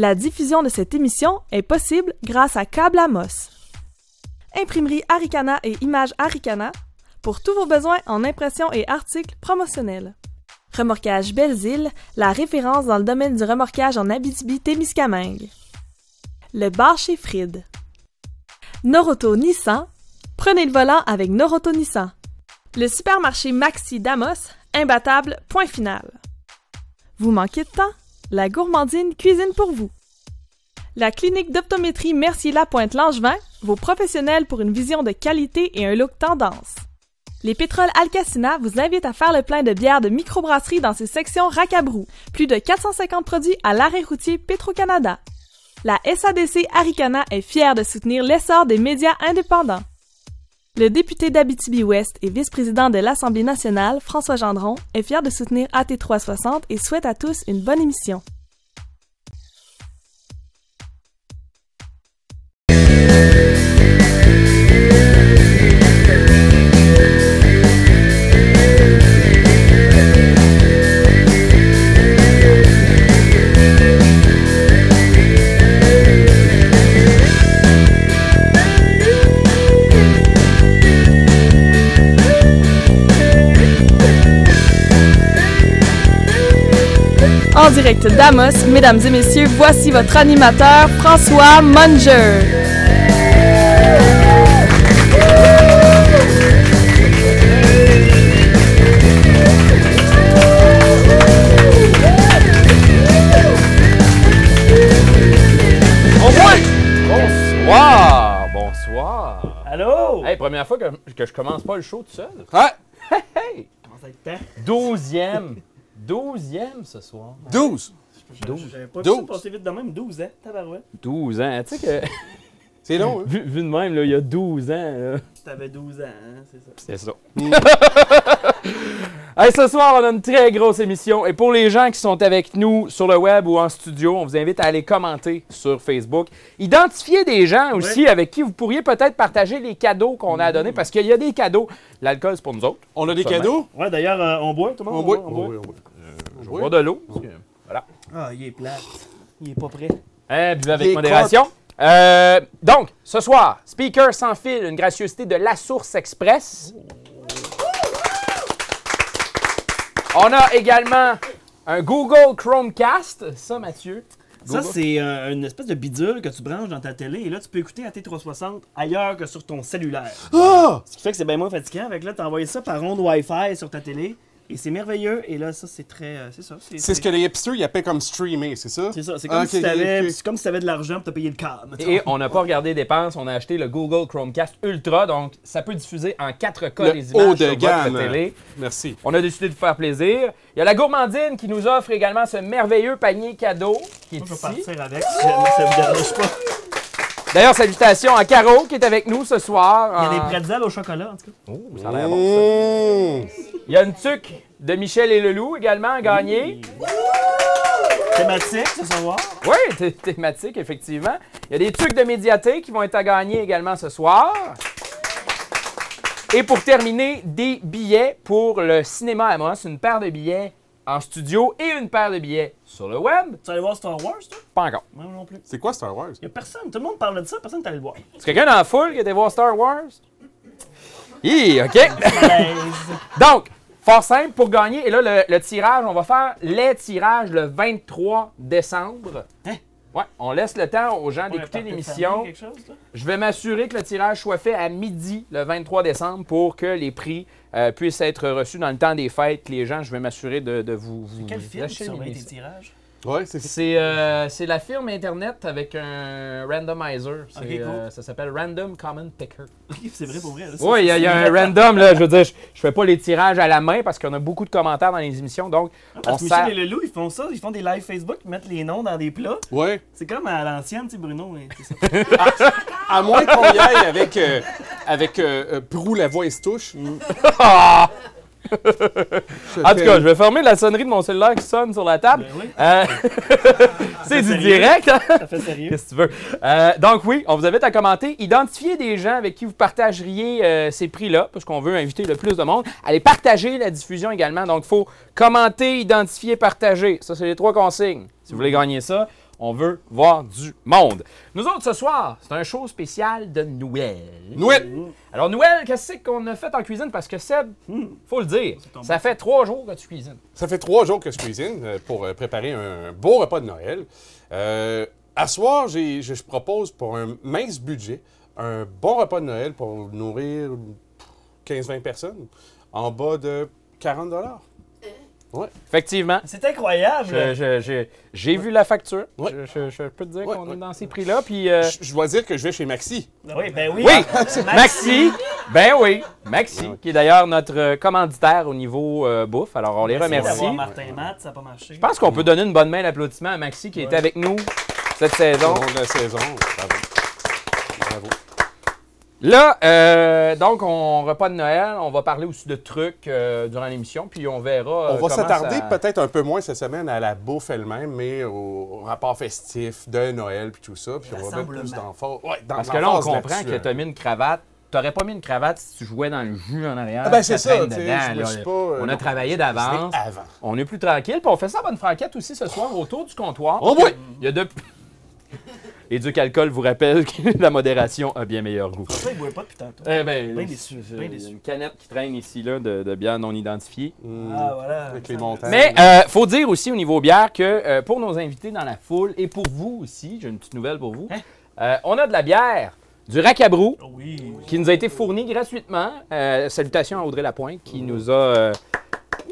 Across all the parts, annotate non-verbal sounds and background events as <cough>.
La diffusion de cette émission est possible grâce à Câble Amos. Imprimerie Aricana et Images Aricana pour tous vos besoins en impression et articles promotionnels. Remorquage Belles-Îles, la référence dans le domaine du remorquage en Abitibi-Témiscamingue. Le bar chez Fried. Noroto Nissan. Prenez le volant avec Noroto Nissan. Le supermarché Maxi Damos, imbattable, point final. Vous manquez de temps? La gourmandine cuisine pour vous. La clinique d'optométrie Mercier-Lapointe-Langevin, vos professionnels pour une vision de qualité et un look tendance. Les pétroles Alcacina vous invitent à faire le plein de bières de microbrasserie dans ses sections Racabrou. Plus de 450 produits à l'arrêt routier Petro-Canada. La SADC Aricana est fière de soutenir l'essor des médias indépendants. Le député d'Abitibi-Ouest et vice-président de l'Assemblée nationale, François Gendron, est fier de soutenir AT360 et souhaite à tous une bonne émission. Direct d'Amos, mesdames et messieurs, voici votre animateur François Munger. Au Bonsoir! Bonsoir! Allô? Hey, première fois que, que je commence pas le show tout seul. Ouais, Hey! Comment ça être Douzième! Douzième ce soir. 12. Douze. J'avais pas vu 12. ça passer vite de même. 12 ans, tabarouette. 12 ans. Tu sais que, <laughs> C'est long, hein? vu, vu de même, là, il y a 12 ans, T'avais 12 ans, hein, c'est ça. c'est ça. <laughs> hey, ce soir, on a une très grosse émission. Et pour les gens qui sont avec nous sur le web ou en studio, on vous invite à aller commenter sur Facebook. Identifiez des gens aussi avec qui vous pourriez peut-être partager les cadeaux qu'on a à donner, parce qu'il y a des cadeaux. L'alcool, c'est pour nous autres. On a des cadeaux? Ouais, d'ailleurs, euh, on boit, tout le monde? On boit. On boit. Oui, on boit. Je vais boire de l'eau. Ah, il est plate. Il est pas prêt. Eh, buvez avec Les modération. Euh, donc, ce soir, speaker sans fil, une gracieuseté de La Source Express. On a également un Google Chromecast. Ça, Mathieu? Ça, Google? c'est euh, une espèce de bidule que tu branches dans ta télé et là, tu peux écouter AT360 ailleurs que sur ton cellulaire. Ah! Ce qui fait que c'est bien moins fatigant. Avec là, t'as envoyé ça par onde Wi-Fi sur ta télé et c'est merveilleux. Et là, ça, c'est très. euh, c'est ça. C'est ce que les hipsters ils appellent comme streamer, c'est ça? C'est ça. C'est comme, Ah, si t'avais- ok. c'est comme si t'avais de l'argent pour te payer le câble. Et on n'a pas regardé dépenses, on a acheté le Google Chromecast Ultra, donc ça peut diffuser en 4K Le les haut images de sur gamme. votre télé. Merci. On a décidé de vous faire plaisir. Il y a la gourmandine qui nous offre également ce merveilleux panier cadeau qui est Moi, je vais ici. partir avec si jamais ça vous dérange pas. D'ailleurs, salutations à Caro qui est avec nous ce soir. Il y a des En- pretzels au chocolat, en tout cas. Oh, ça a l'air bon, ça. Il y a une tuque de Michel et Leloup également à gagner. Thématique, ce savoir? Oui, thé- thématique, effectivement. Il y a des tuques de médiathèque qui vont être à gagner également ce soir. Et pour terminer, des billets pour le cinéma Amos, une paire de billets en studio et une paire de billets sur le web? Tu allé voir Star Wars, toi? Pas encore. Moi non plus. C'est quoi Star Wars? Il y a personne. Tout le monde parle de ça, personne n'est allé le voir. Est-ce quelqu'un dans la foule qui était voir Star Wars? Hi, OK. <laughs> Malaise. Donc, fort simple pour gagner. Et là, le, le tirage, on va faire les tirages le 23 décembre. Hein? Ouais, on laisse le temps aux gens d'écouter l'émission. Je vais m'assurer que le tirage soit fait à midi le 23 décembre pour que les prix euh, puissent être reçus dans le temps des fêtes. Les gens, je vais m'assurer de, de vous, vous Quel film lâcher qui le surveille tes midi. tirages? Ouais, c'est C'est euh, c'est la firme Internet avec un randomizer. C'est, Ok, cool. euh, ça s'appelle Random Common Picker. <laughs> c'est vrai pour vrai. là. Oui, il y a, il y a un random, là. Je veux dire, je, je fais pas les tirages à la main parce qu'on a beaucoup de commentaires dans les émissions. Donc, on Parce que sert. Michel et Leloup, ils font ça. Ils font des lives Facebook, ils mettent les noms dans des plats. Ouais. C'est comme à l'ancienne, tu sais, Bruno. hein, c'est ça. <laughs> À moins qu'on y aille avec, euh, avec euh, euh, Prou, la voix se touche. <laughs> Ah! <laughs> En tout cas, je vais fermer la sonnerie de mon cellulaire qui sonne sur la table. Ben oui, Euh, <laughs> c'est du sérieux? direct, hein? ça fait sérieux. Qu'est-ce que tu veux? Euh, donc oui, on vous invite à commenter. Identifiez des gens avec qui vous partageriez euh, ces prix-là, parce qu'on veut inviter le plus de monde. Allez partager la diffusion également. Donc il faut commenter, identifier, partager. Ça, c'est les trois consignes. Si vous voulez gagner ça, On veut voir du monde. Nous autres, ce soir, c'est un show spécial de Noël. Noël! Alors, Noël, qu'est-ce qu'on a fait en cuisine? Parce que Seb, faut le dire, ça fait trois jours que tu cuisines. Ça fait trois jours que je cuisine euh, pour euh, préparer un beau repas de Noël. Euh, à soir, je propose pour un mince budget un bon repas de Noël pour nourrir 15-20 personnes en bas de 40 Ouais. Effectivement. C'est incroyable. J'ai vu la facture. Ouais. Je, je- je peux te dire Ouais, qu'on ouais. est dans ces prix-là. Puis, euh, Je, je dois dire que je vais chez Maxi. Oui, ben oui. Oui, Maxi. Ben oui, Maxi, Ouais. qui est d'ailleurs notre euh, commanditaire au niveau euh, bouffe. Alors, on les Merci remercie. Martin Matt, ça n'a pas marché. Je pense qu'on peut donner une bonne main d'applaudissement à Maxi qui était avec nous cette saison. La saison. Bravo. Bravo. Là, euh, donc, on repas de Noël. On va parler aussi de trucs euh, durant l'émission, puis on verra. euh, On va s'attarder ça- peut-être un peu moins cette semaine à la bouffe elle-même, mais au rapport festif de Noël puis tout ça. Puis on va mettre plus. Ouais, dans- Parce que là, on comprend que tu as mis une cravate. T'aurais pas mis une cravate si tu jouais dans le jus en arrière. Ah ben, c'est ça dedans, je me là. suis pas, euh, On a non, travaillé d'avance. On est plus tranquille. Puis on fait ça à bonne franquette aussi ce soir autour du comptoir. Oh oui! Il y a deux. Et Duc Alcool vous rappelle que <laughs> la modération a bien meilleur goût. Ça, il ne boit pas depuis tantôt. Eh ben, Bien déçu, bien il y a déçu. une canette qui traîne ici là, de, de bière non identifiée. Ah, voilà. Avec les montagnes. Mais euh, faut dire aussi au niveau bière que euh, pour nos invités dans la foule et pour vous aussi, j'ai une petite nouvelle pour vous. Hein? Euh, on a de la bière, du Racabrou, Oui. qui nous a été fournie gratuitement. Euh, salutations à Audrey Lapointe qui nous a euh,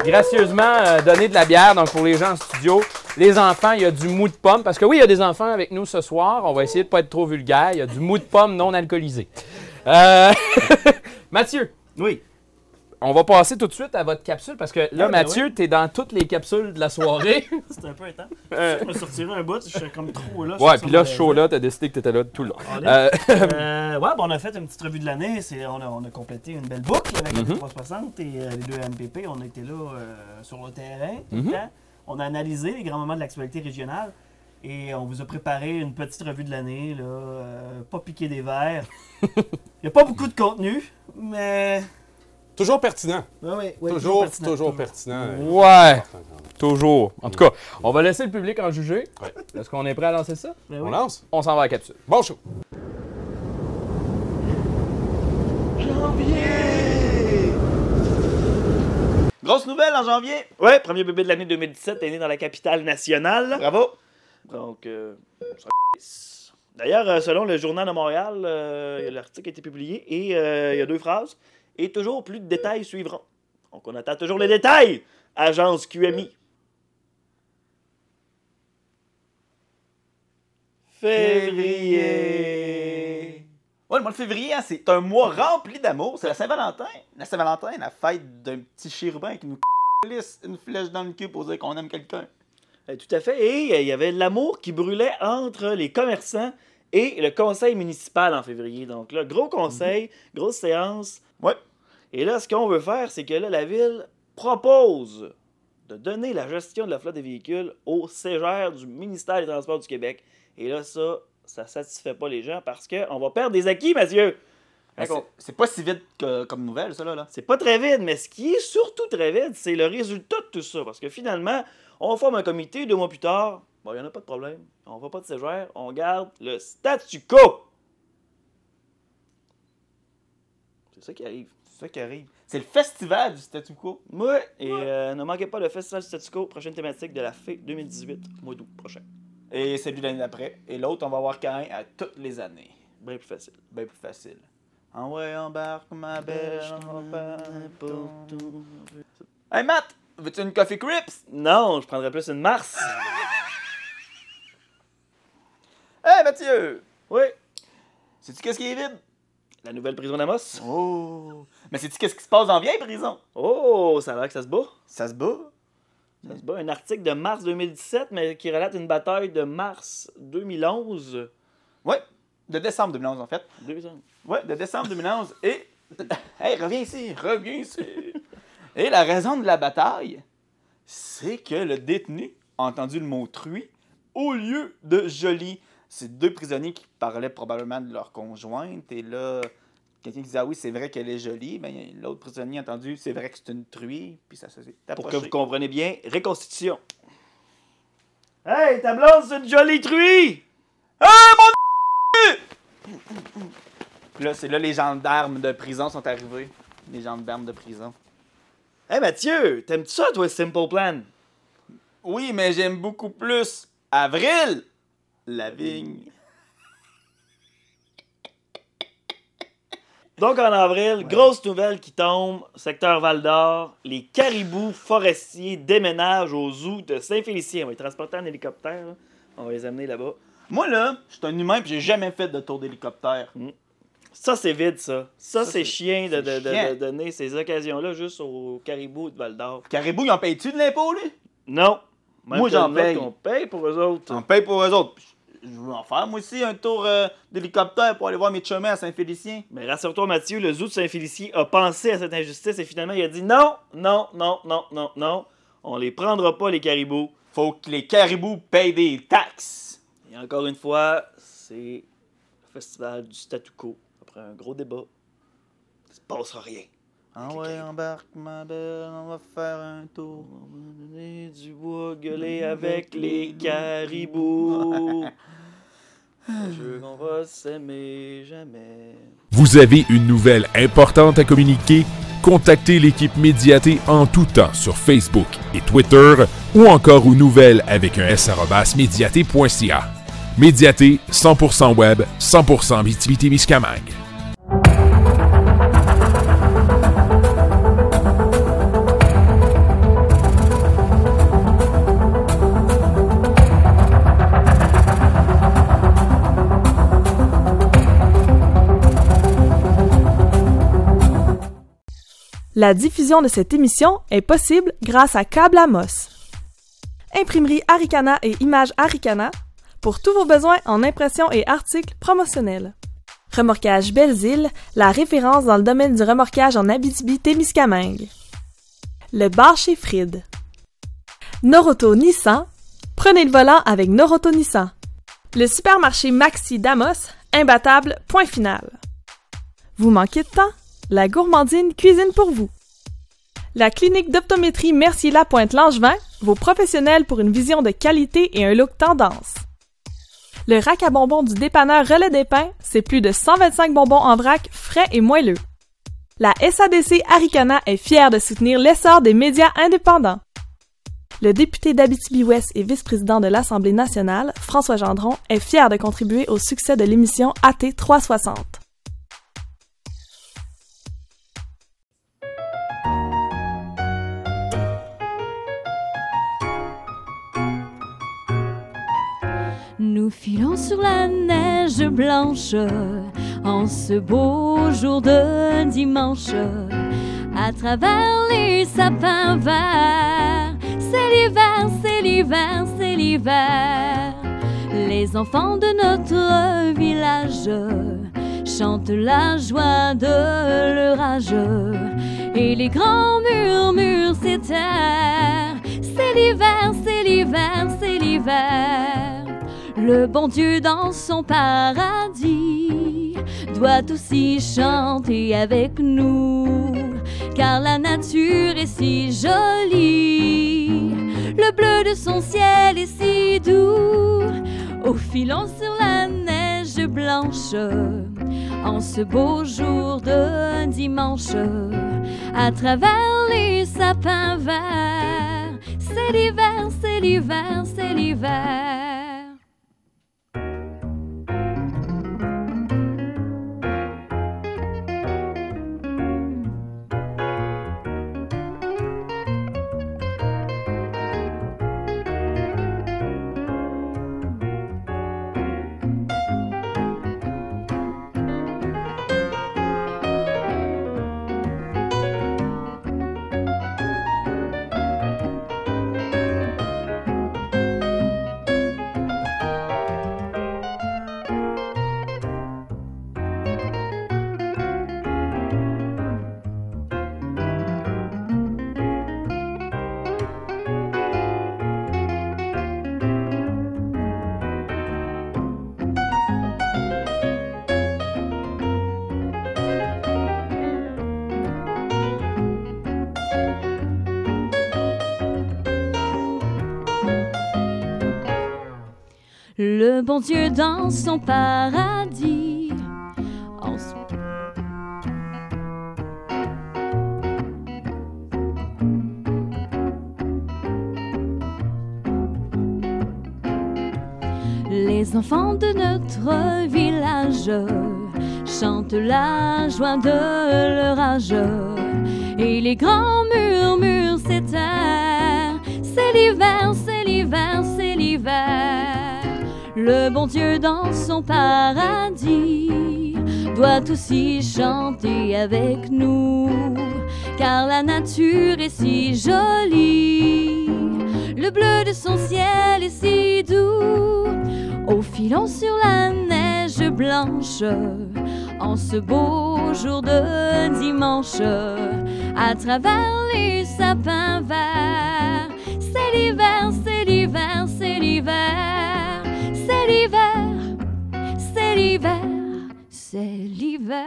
gracieusement euh, donné de la bière. Donc pour les gens en studio, les enfants, il y a du mou de pomme. Parce que oui, il y a des enfants avec nous ce soir. On va essayer de pas être trop vulgaire. Il y a du mou de pomme non alcoolisé. Euh, <laughs> Mathieu, Oui. On va passer tout de suite à votre capsule parce que là, Ah, ben Mathieu, tu es dans toutes les capsules de la soirée. <laughs> C'était un peu intense. Euh, Je me retiré un bout, je suis comme trop là. ouais, puis là, ce show-là, tu as décidé que tu étais là tout le long. Euh, <laughs> Euh, ouais, bon, on a fait une petite revue de l'année. C'est- On a, on a complété une belle boucle avec le 360 et euh, les deux MPP. On a été là sur le terrain tout Mhm. temps. On a analysé les grands moments de l'actualité régionale et on vous a préparé une petite revue de l'année. là, euh, pas piqué des verres. <laughs> Il n'y a pas beaucoup de contenu, mais. Toujours pertinent. Ouais, ouais, toujours, pertinent. toujours pertinent. ouais, toujours. En tout cas, on va laisser le public en juger. Ouais. Est-ce qu'on est prêt à lancer ça? Ben On oui. lance? On s'en va à la capsule. Bon show. Grosse nouvelle en janvier. Ouais, premier bébé de l'année 2017 est né dans la capitale nationale. Bravo. Donc, euh, d'ailleurs, euh, selon le Journal de Montréal, euh, l'article a été publié et euh, il y a deux phrases. Et toujours plus de détails suivront. Donc, on attend toujours les détails. Agence QMI. Février. Ouais, le mois de février, hein, c'est un mois rempli d'amour. C'est la Saint-Valentin. La Saint-Valentin, la fête d'un petit chérubin qui nous lisse une flèche dans le cul pour dire qu'on aime quelqu'un. Euh, Tout à fait. Et euh, il y avait de l'amour qui brûlait entre les commerçants et le conseil municipal en février. Donc là, gros conseil, grosse séance. Ouais. Et là, ce qu'on veut faire, c'est que là, la ville propose de donner la gestion de la flotte des véhicules au CGR du ministère des Transports du Québec. Et là, ça, ça satisfait pas les gens parce qu'on va perdre des acquis, Mathieu. C'est pas si vite que- comme nouvelle, ça, là. là. C'est pas très vide, mais ce qui est surtout très vide, c'est le résultat de tout ça. Parce que finalement, on forme un comité, deux mois plus tard, bon, il n'y en a pas de problème. On va pas de séjour, on garde le statu quo. C'est ça qui arrive. C'est ça qui arrive. C'est le festival du statu quo. Moi, et euh, ne manquez pas le festival du statu quo, prochaine thématique de la FE 2018, mois d'août prochain. Et celui de l'année d'après. Et l'autre, on va avoir qu'un à toutes les années. Bien plus facile. Bien plus facile. En ouais, embarque ma belle. Hey Matt, veux-tu une Coffee Crips? Non, je prendrais plus une Mars. <laughs> Hey Mathieu! Oui. Sais-tu qu'est-ce qui est vide? La nouvelle prison d'Amos? Oh! Mais sais-tu qu'est-ce qui se passe dans la vieille prison? Oh, ça a l'air que ça se bat. Ça se bat? Ça se bat. Un article de mars 2017, mais qui relate une bataille de mars 2011. Ouais, de décembre 2011 en fait. Ans. Ouais, de décembre 2011. Et. <laughs> Hey, reviens ici, reviens ici. Et la raison de la bataille, c'est que le détenu a entendu le mot truie au lieu de joli. C'est deux prisonniers qui parlaient probablement de leur conjointe. Et là, quelqu'un qui disait Ah oui, c'est vrai qu'elle est jolie. Ben, l'autre prisonnier a entendu C'est vrai que c'est une truie. Puis ça s'est Pour que vous compreniez bien, reconstitution. Hey, ta blonde, c'est une jolie truie! Puis là, c'est là les gendarmes de prison sont arrivés. Les gendarmes de prison. Hey Mathieu, t'aimes-tu ça, toi, Simple Plan? Oui, mais j'aime beaucoup plus Avril, la vigne. <laughs> Donc en avril, grosse nouvelle qui tombe, secteur Val d'Or, les caribous forestiers déménagent au zoo de Saint-Félicien. On va les transporter en hélicoptère, là. on va les amener là-bas. Moi, là, je suis un humain puis j'ai jamais fait de tour d'hélicoptère. Ça, c'est vide, ça. Ça, Ça, c'est chien de, de- c'est de- chiant. de donner ces occasions-là juste aux caribous de Val d'Or. Caribou, ils en payent-tu de l'impôt, lui? Non. Même Moi, j'en paye. On paye pour eux autres. On paye pour eux autres. Je veux en faire, moi aussi, un tour euh, d'hélicoptère pour aller voir mes chemins à Saint-Félicien. Mais rassure-toi, Mathieu, le zoo de Saint-Félicie a pensé à cette injustice et finalement, il a dit non, non, non, non, non, non. On les prendra pas, les caribous. Faut que les caribous payent des taxes. Et encore une fois, c'est le festival du statu quo. Après un gros débat, il se passera rien. Ah ouais, embarque ma belle, on va faire un tour. On va donner du bois, gueuler avec les caribous. <laughs> Je veux qu'on va s'aimer jamais. Vous avez une nouvelle importante à communiquer? Contactez l'équipe Médiaté en tout temps sur Facebook et Twitter ou encore aux nouvelles avec un s médiaté.ca. Médiaté, 100% web, 100% Miscamingue. La diffusion de cette émission est possible grâce à Câble Amos. Imprimerie Aricana et Images Aricana pour tous vos besoins en impression et articles promotionnels. Remorquage Belles-Îles, la référence dans le domaine du remorquage en Abitibi-Témiscamingue. Le bar chez Fried. Noroto Nissan, prenez le volant avec Noroto Nissan. Le supermarché Maxi Damos, imbattable, point final. Vous manquez de temps? La gourmandine cuisine pour vous. La clinique d'optométrie Mercier Lapointe Langevin, vos professionnels pour une vision de qualité et un look tendance. Le rack à bonbons du dépanneur Relais des Pins, c'est plus de 125 bonbons en vrac, frais et moelleux. La SADC Aricana est fière de soutenir l'essor des médias indépendants. Le député d'Abitibi-Ouest et vice-président de l'Assemblée nationale, François Gendron, est fier de contribuer au succès de l'émission AT 360. Nous filons sur la neige blanche en ce beau jour de dimanche à travers les sapins verts. C'est l'hiver, c'est l'hiver, c'est l'hiver. Les enfants de notre village chantent la joie de leur et les grands murmures s'éterrent. C'est l'hiver, c'est l'hiver, c'est l'hiver. Le bon Dieu dans son paradis doit aussi chanter avec nous, car la nature est si jolie, le bleu de son ciel est si doux. Au filon sur la neige blanche, en ce beau jour de dimanche, à travers les sapins verts, c'est l'hiver, c'est l'hiver, c'est l'hiver. Le bon Dieu dans son paradis. Les enfants de notre village chantent la joie de leur âge et les grands murmures s'éteignent. C'est l'hiver, c'est l'hiver, c'est l'hiver. Le bon Dieu dans son paradis doit aussi chanter avec nous, car la nature est si jolie. Le bleu de son ciel est si doux. Au filon sur la neige blanche, en ce beau jour de dimanche, à travers les sapins verts. C'est l'hiver, c'est l'hiver, c'est l'hiver, c'est l'hiver, c'est l'hiver, c'est l'hiver.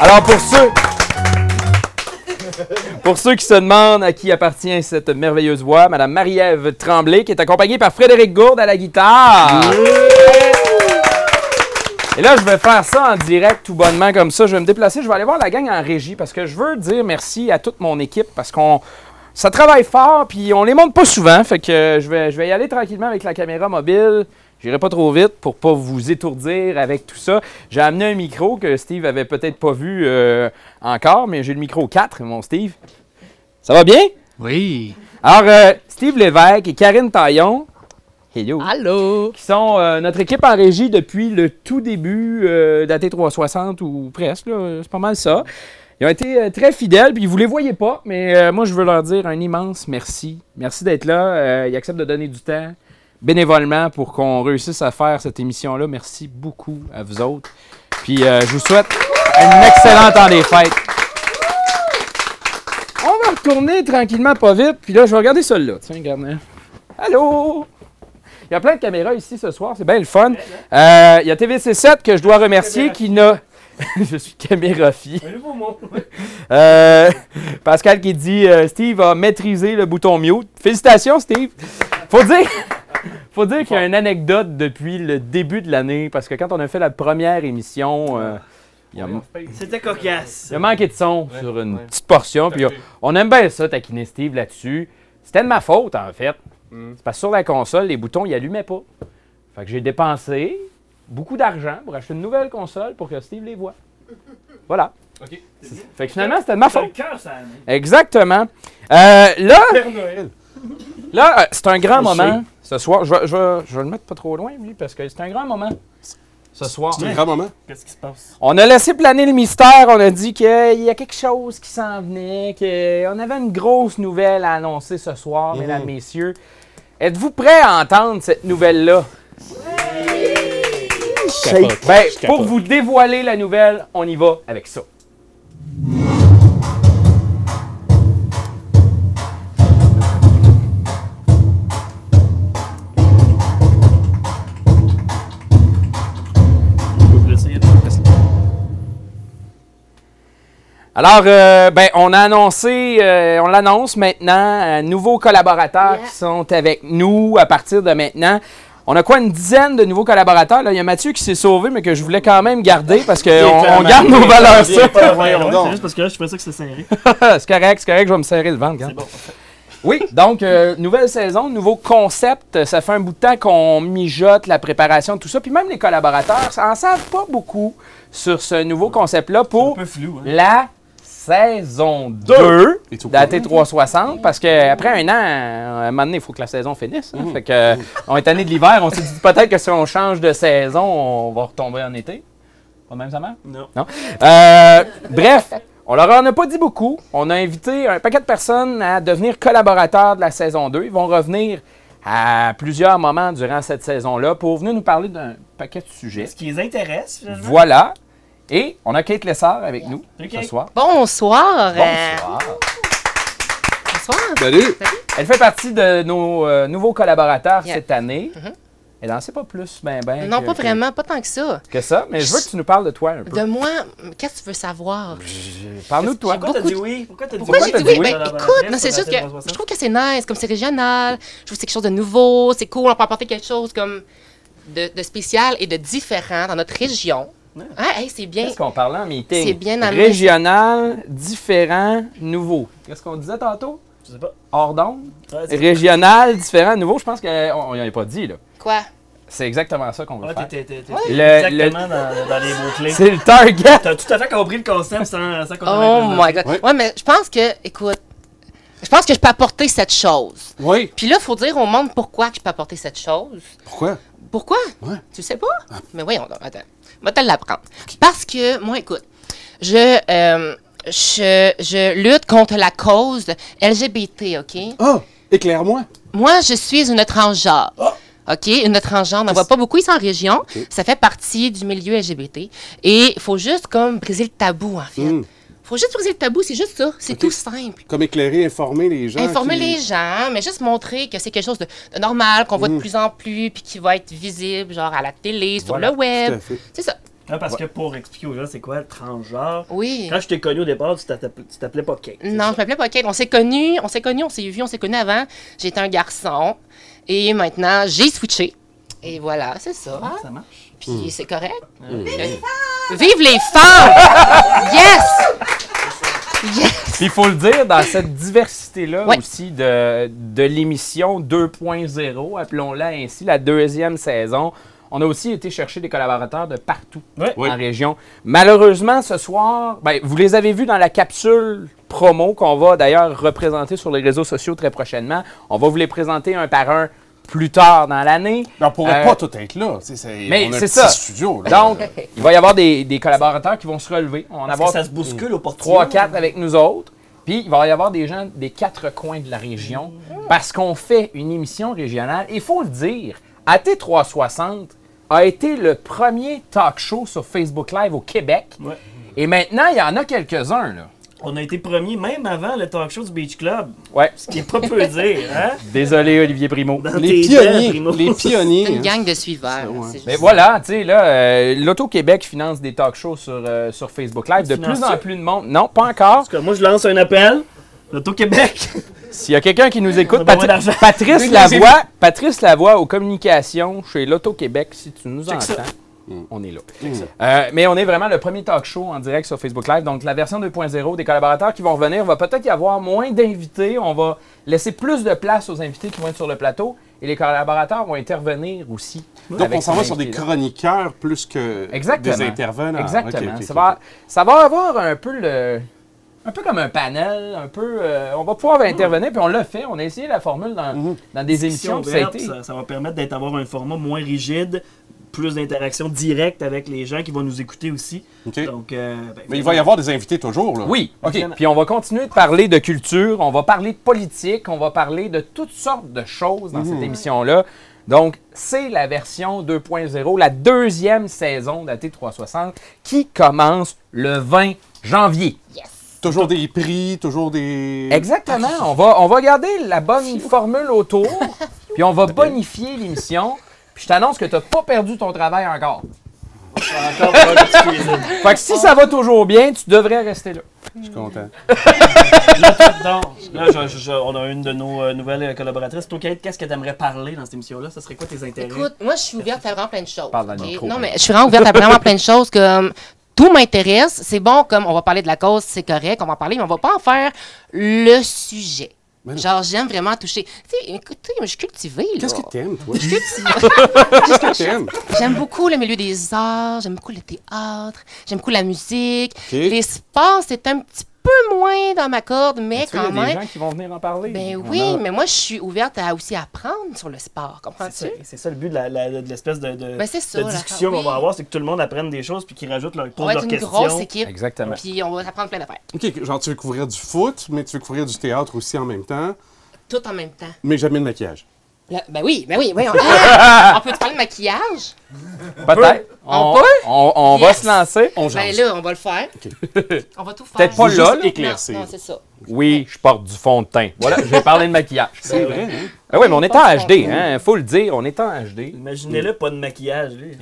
Alors pour ceux pour ceux qui se demandent à qui appartient cette merveilleuse voix, Madame Marie-Ève Tremblay, qui est accompagnée par Frédéric Gourde à la guitare. Et là, je vais faire ça en direct, tout bonnement comme ça. Je vais me déplacer, je vais aller voir la gang en régie parce que je veux dire merci à toute mon équipe parce qu'on ça travaille fort puis on les monte pas souvent. Fait que je vais, je vais y aller tranquillement avec la caméra mobile. J'irai pas trop vite pour pas vous étourdir avec tout ça. J'ai amené un micro que Steve avait peut-être pas vu euh, encore, mais j'ai le micro 4, mon Steve. Ça va bien? Oui. Alors, euh, Steve Lévesque et Karine Taillon, hello, Allô? qui sont euh, notre équipe en régie depuis le tout début euh, d'AT360 ou presque, c'est pas mal ça. Ils ont été euh, très fidèles, puis vous les voyez pas, mais euh, moi je veux leur dire un immense merci. Merci d'être là. Ils acceptent de donner du temps bénévolement pour qu'on réussisse à faire cette émission-là. Merci beaucoup à vous autres. Puis euh, je vous souhaite un excellent temps des fêtes. On va retourner tranquillement, pas vite. Puis là, je vais regarder celle-là. Tiens, regarde. hein. Allô? Il y a plein de caméras ici ce soir, c'est bien le fun. Euh, il y a TVC7 que je dois remercier qui n'a. <laughs> je suis caméraphie. Euh, Pascal qui dit euh, Steve a maîtrisé le bouton mute. Félicitations, Steve. Faut dire. <laughs> Faut dire qu'il y a une anecdote depuis le début de l'année, parce que quand on a fait la première émission, euh, il, y a, C'était cocasse. il a manqué de son sur une ouais. petite portion. Puis on aime bien ça, taquiner Steve là-dessus. C'était de ma faute, en fait. Mm. C'est parce que sur la console, les boutons, ils allumaient pas. Fait que j'ai dépensé beaucoup d'argent pour acheter une nouvelle console pour que Steve les voit. Voilà. OK. Fait que finalement, c'était de ma faute. cœur, ça. Exactement. Euh, là, Père Noël. là euh, c'est un grand moment ce soir. Je vais, je, vais, je vais le mettre pas trop loin, lui, parce que c'est un grand moment ce soir. C'est un grand moment. Qu'est-ce qui se passe? On a laissé planer le mystère. On a dit qu'il y a quelque chose qui s'en venait, qu'on avait une grosse nouvelle à annoncer ce soir, Mhm. mesdames, messieurs. Êtes-vous prêts à entendre cette nouvelle-là? Capote. Ben, pour vous dévoiler la nouvelle, on y va avec ça. Alors, euh, ben, on a annoncé, euh, on l'annonce maintenant, euh, nouveaux collaborateurs Yeah. qui sont avec nous à partir de maintenant. On a quoi, une dizaine de nouveaux collaborateurs? Là, il y a Mathieu qui s'est sauvé, mais que je voulais quand même garder parce qu'on on garde nos <laughs> valeurs sûres. <laughs> C'est juste parce que là, je fais ça que c'est serré. <laughs> c'est correct, c'est correct, je vais me serrer le ventre. C'est bon. Oui, donc, euh, nouvelle saison, nouveau concept. Ça fait un bout de temps qu'on mijote la préparation de tout ça. Puis même les collaborateurs en savent pas beaucoup sur ce nouveau concept-là Un pour peu flou, hein. la saison 2 Et tout d'AT 360 parce qu'après un an, à un moment donné, il faut que la saison finisse. hein. Fait que, euh, on est année de l'hiver, on s'est dit peut-être que si on change de saison, on va retomber en été. Pas de même ça marche? Non. Euh, bref, on leur en a pas dit beaucoup. On a invité un paquet de personnes à devenir collaborateurs de la saison 2. Ils vont revenir à plusieurs moments durant cette saison-là pour venir nous parler d'un paquet de sujets. Ce qui les intéresse, finalement. Voilà. Et on a Kate Lessard avec nous ce soir. Bonsoir. Bonsoir. bonsoir. Salut. Elle fait partie de nos euh, nouveaux collaborateurs Yeah. cette année. Mhm. Et n'en sais pas plus, ben, ben. Non, que- pas que- vraiment, pas tant que ça. Que ça, mais je veux que tu nous parles de toi un peu. De moi, qu'est-ce que tu veux savoir? Parle-nous de toi. Pourquoi t'as dit oui? Pourquoi t'as dit Pourquoi dit dit oui? oui? Ben, écoute, c'est juste que je trouve que c'est nice, comme c'est régional. Je trouve que c'est quelque chose de nouveau, c'est cool, on peut apporter quelque chose comme de, de spécial et de différent dans notre région. Ah, hey, c'est bien. Qu'est-ce qu'on parlait en meeting? C'est bien amené. Régional, différent, nouveau. Qu'est-ce qu'on disait tantôt? Je sais pas. Hors d'onde? Ouais, Régional, différent, nouveau. Je pense qu'on n'y avait pas dit, là. Quoi? C'est exactement ça qu'on veut Ouais, faire. t'es- t'es- t'es- Ouais. t'es Le- exactement dans, dans les mots-clés. C'est le target! T'as tout à fait compris le concept sans, sans qu'on Oh ait my god. Ouais. Ouais, mais je pense que, écoute, je pense que je peux apporter cette chose. Oui. Puis là, il faut dire au monde pourquoi que je peux apporter cette chose. Pourquoi? Pourquoi? Ouais. Tu sais pas? Mais voyons, attends. Vais te l'apprendre. Parce que, moi, écoute, je, euh, je, je lutte contre la cause LGBT, OK? Ah! Éclaire-moi. Moi, je suis une transgenre. OK? Une transgenre, on n'en voit pas beaucoup ici en région. Ça fait partie du milieu LGBT. Et il faut juste comme briser le tabou, en fait. Hmm. Faut juste briser le tabou, c'est juste ça. C'est tout simple. Comme éclairer, informer les gens. Informer qui- les gens, mais juste montrer que c'est quelque chose de, de normal, qu'on voit de plus en plus, puis qui va être visible, genre à la télé, sur Voilà, le Tout web. à fait. C'est ça. Ouais, parce que pour expliquer aux gens c'est quoi le transgenre, Oui. quand je t'ai connu au départ, tu t'appelais pas Kate. Non, ça? je m'appelais pas Kate. On s'est connus, on s'est connus, on s'est vu, on s'est connus avant. J'étais un garçon. Et maintenant, j'ai switché. Et voilà, c'est ça. Ça marche. Puis c'est correct. Euh, Vive les femmes! yes! Yes! Puis il faut le dire, dans cette diversité-là Ouais. aussi de, de l'émission 2.0, appelons-la ainsi, la deuxième saison, on a aussi été chercher des collaborateurs de partout Ouais. Oui. en région. Malheureusement, ce soir, ben, vous les avez vus dans la capsule promo qu'on va d'ailleurs représenter sur les réseaux sociaux très prochainement. On va vous les présenter un par un plus tard dans l'année. Mais on pourrait Euh, pas tout être là. mais on a un c'est ça. studio. là. Donc, il va y avoir des, des collaborateurs qui vont se relever. On va que avoir ça se bouscule au portillon. 3 quatre avec nous autres. Puis il va y avoir des gens des quatre coins de la région parce qu'on fait une émission régionale. Il faut le dire, AT360 a été le premier talk show sur Facebook Live au Québec. Ouais. Et maintenant, il y en a quelques-uns. On a été premier même avant le talk show du Beach Club. Ouais. Ce qui est pas peu dire, hein? <laughs> Désolé, Olivier Primo. Dans Les pionniers. Primo. Les pionniers. <laughs> C'est une gang de suiveurs. Ouais. Mais voilà, tu sais, là, euh, l'Auto-Québec finance des talk shows sur, euh, sur Facebook Live. De plus en plus de monde. Non, pas encore. En tout cas, moi, je lance un appel. L'Auto-Québec. <laughs> S'il y a quelqu'un qui nous écoute. Patrice Lavoie, Patrice Lavoie aux communications chez l'Auto-Québec, si tu nous Check on est là. Euh, mais on est vraiment le premier talk show en direct sur Facebook Live. Donc, la version 2.0 des collaborateurs qui vont revenir, va peut-être y avoir moins d'invités. On va laisser plus de place aux invités qui vont être sur le plateau. Et les collaborateurs vont intervenir aussi. Donc, on s'en va sur des chroniqueurs plus que Exactement. des intervenants. Exactement. Ça, va, ça va avoir un peu le. Un peu comme un panel, un peu. euh, on va pouvoir intervenir, puis on l'a fait. On a essayé la formule dans, Mhm. dans des Émission émissions. ça a ouverte, été- ça, ça va permettre d'être avoir un format moins rigide, plus d'interaction directe avec les gens qui vont nous écouter aussi. Donc, euh, ben, Mais il va y avoir des invités toujours. Là. Oui. OK. Puis on va continuer de parler de culture, on va parler de politique, on va parler de toutes sortes de choses dans cette émission-là. Donc, c'est la version 2.0, la deuxième saison d'AT360 qui commence le 20 janvier. Toujours des prix, toujours des. Exactement. On va, on va garder la bonne formule autour, <laughs> puis on va bonifier l'émission. Puis je t'annonce que tu n'as pas perdu ton travail encore. encore. Fait que si ça va toujours bien, tu devrais rester là. Je suis content. Là, là, je- je- on a une de nos euh, nouvelles collaboratrices. Toi, Kate, qu'est-ce que tu aimerais parler dans cette émission-là? Ça serait quoi tes intérêts? Écoute, moi, je suis ouverte à vraiment plein de choses. Parle dans le ok? micro, non, mais je suis vraiment ouverte à vraiment plein de choses. Comme tout m'intéresse. C'est bon, comme on va parler de la cause, c'est correct, on va en parler, mais on va pas en faire le sujet. Genre, j'aime vraiment toucher. Tu sais, écoutez, je suis cultivée. Qu'est-ce que t'aimes, toi? Je suis cultivée. <laughs> Qu'est-ce que t'aimes? J'aime beaucoup le milieu des arts, j'aime beaucoup le théâtre, j'aime beaucoup la musique. OK. Les sports, c'est un petit peu moins dans ma corde, mais Tu sais, il y a quand des même. gens qui vont venir en parler. Ben oui, a- mais moi, je suis ouverte à aussi apprendre sur le sport, C'est comprends-tu? ça, c'est ça le but de la- la- de l'espèce de, de, Ben, ça, de discussion oui. qu'on va avoir, c'est que tout le monde apprenne des choses puis qu'ils rajoutent leur, On va être leurs une questions. grosse équipe, Exactement. puis on va apprendre plein d'affaires. OK, genre, tu veux couvrir du foot, mais tu veux couvrir du théâtre aussi en même temps, Tout en même temps. mais jamais de maquillage. Là, ben oui, ben oui, oui. On, <laughs> Ah! on peut te parler de maquillage? Peut-être. On On, peut? on- on va Yes. se lancer. On Ben jase. là, on va le faire. <laughs> On va tout faire. Peut-être pas là, là. éclaircir. Non, non, c'est ça. Oui, je porte du fond de teint. Voilà, je vais parler de maquillage. C'est vrai, hein? Ah oui, mais on est en HD, hein? Faut le dire, on est en HD. Imaginez-le, pas de maquillage, lui.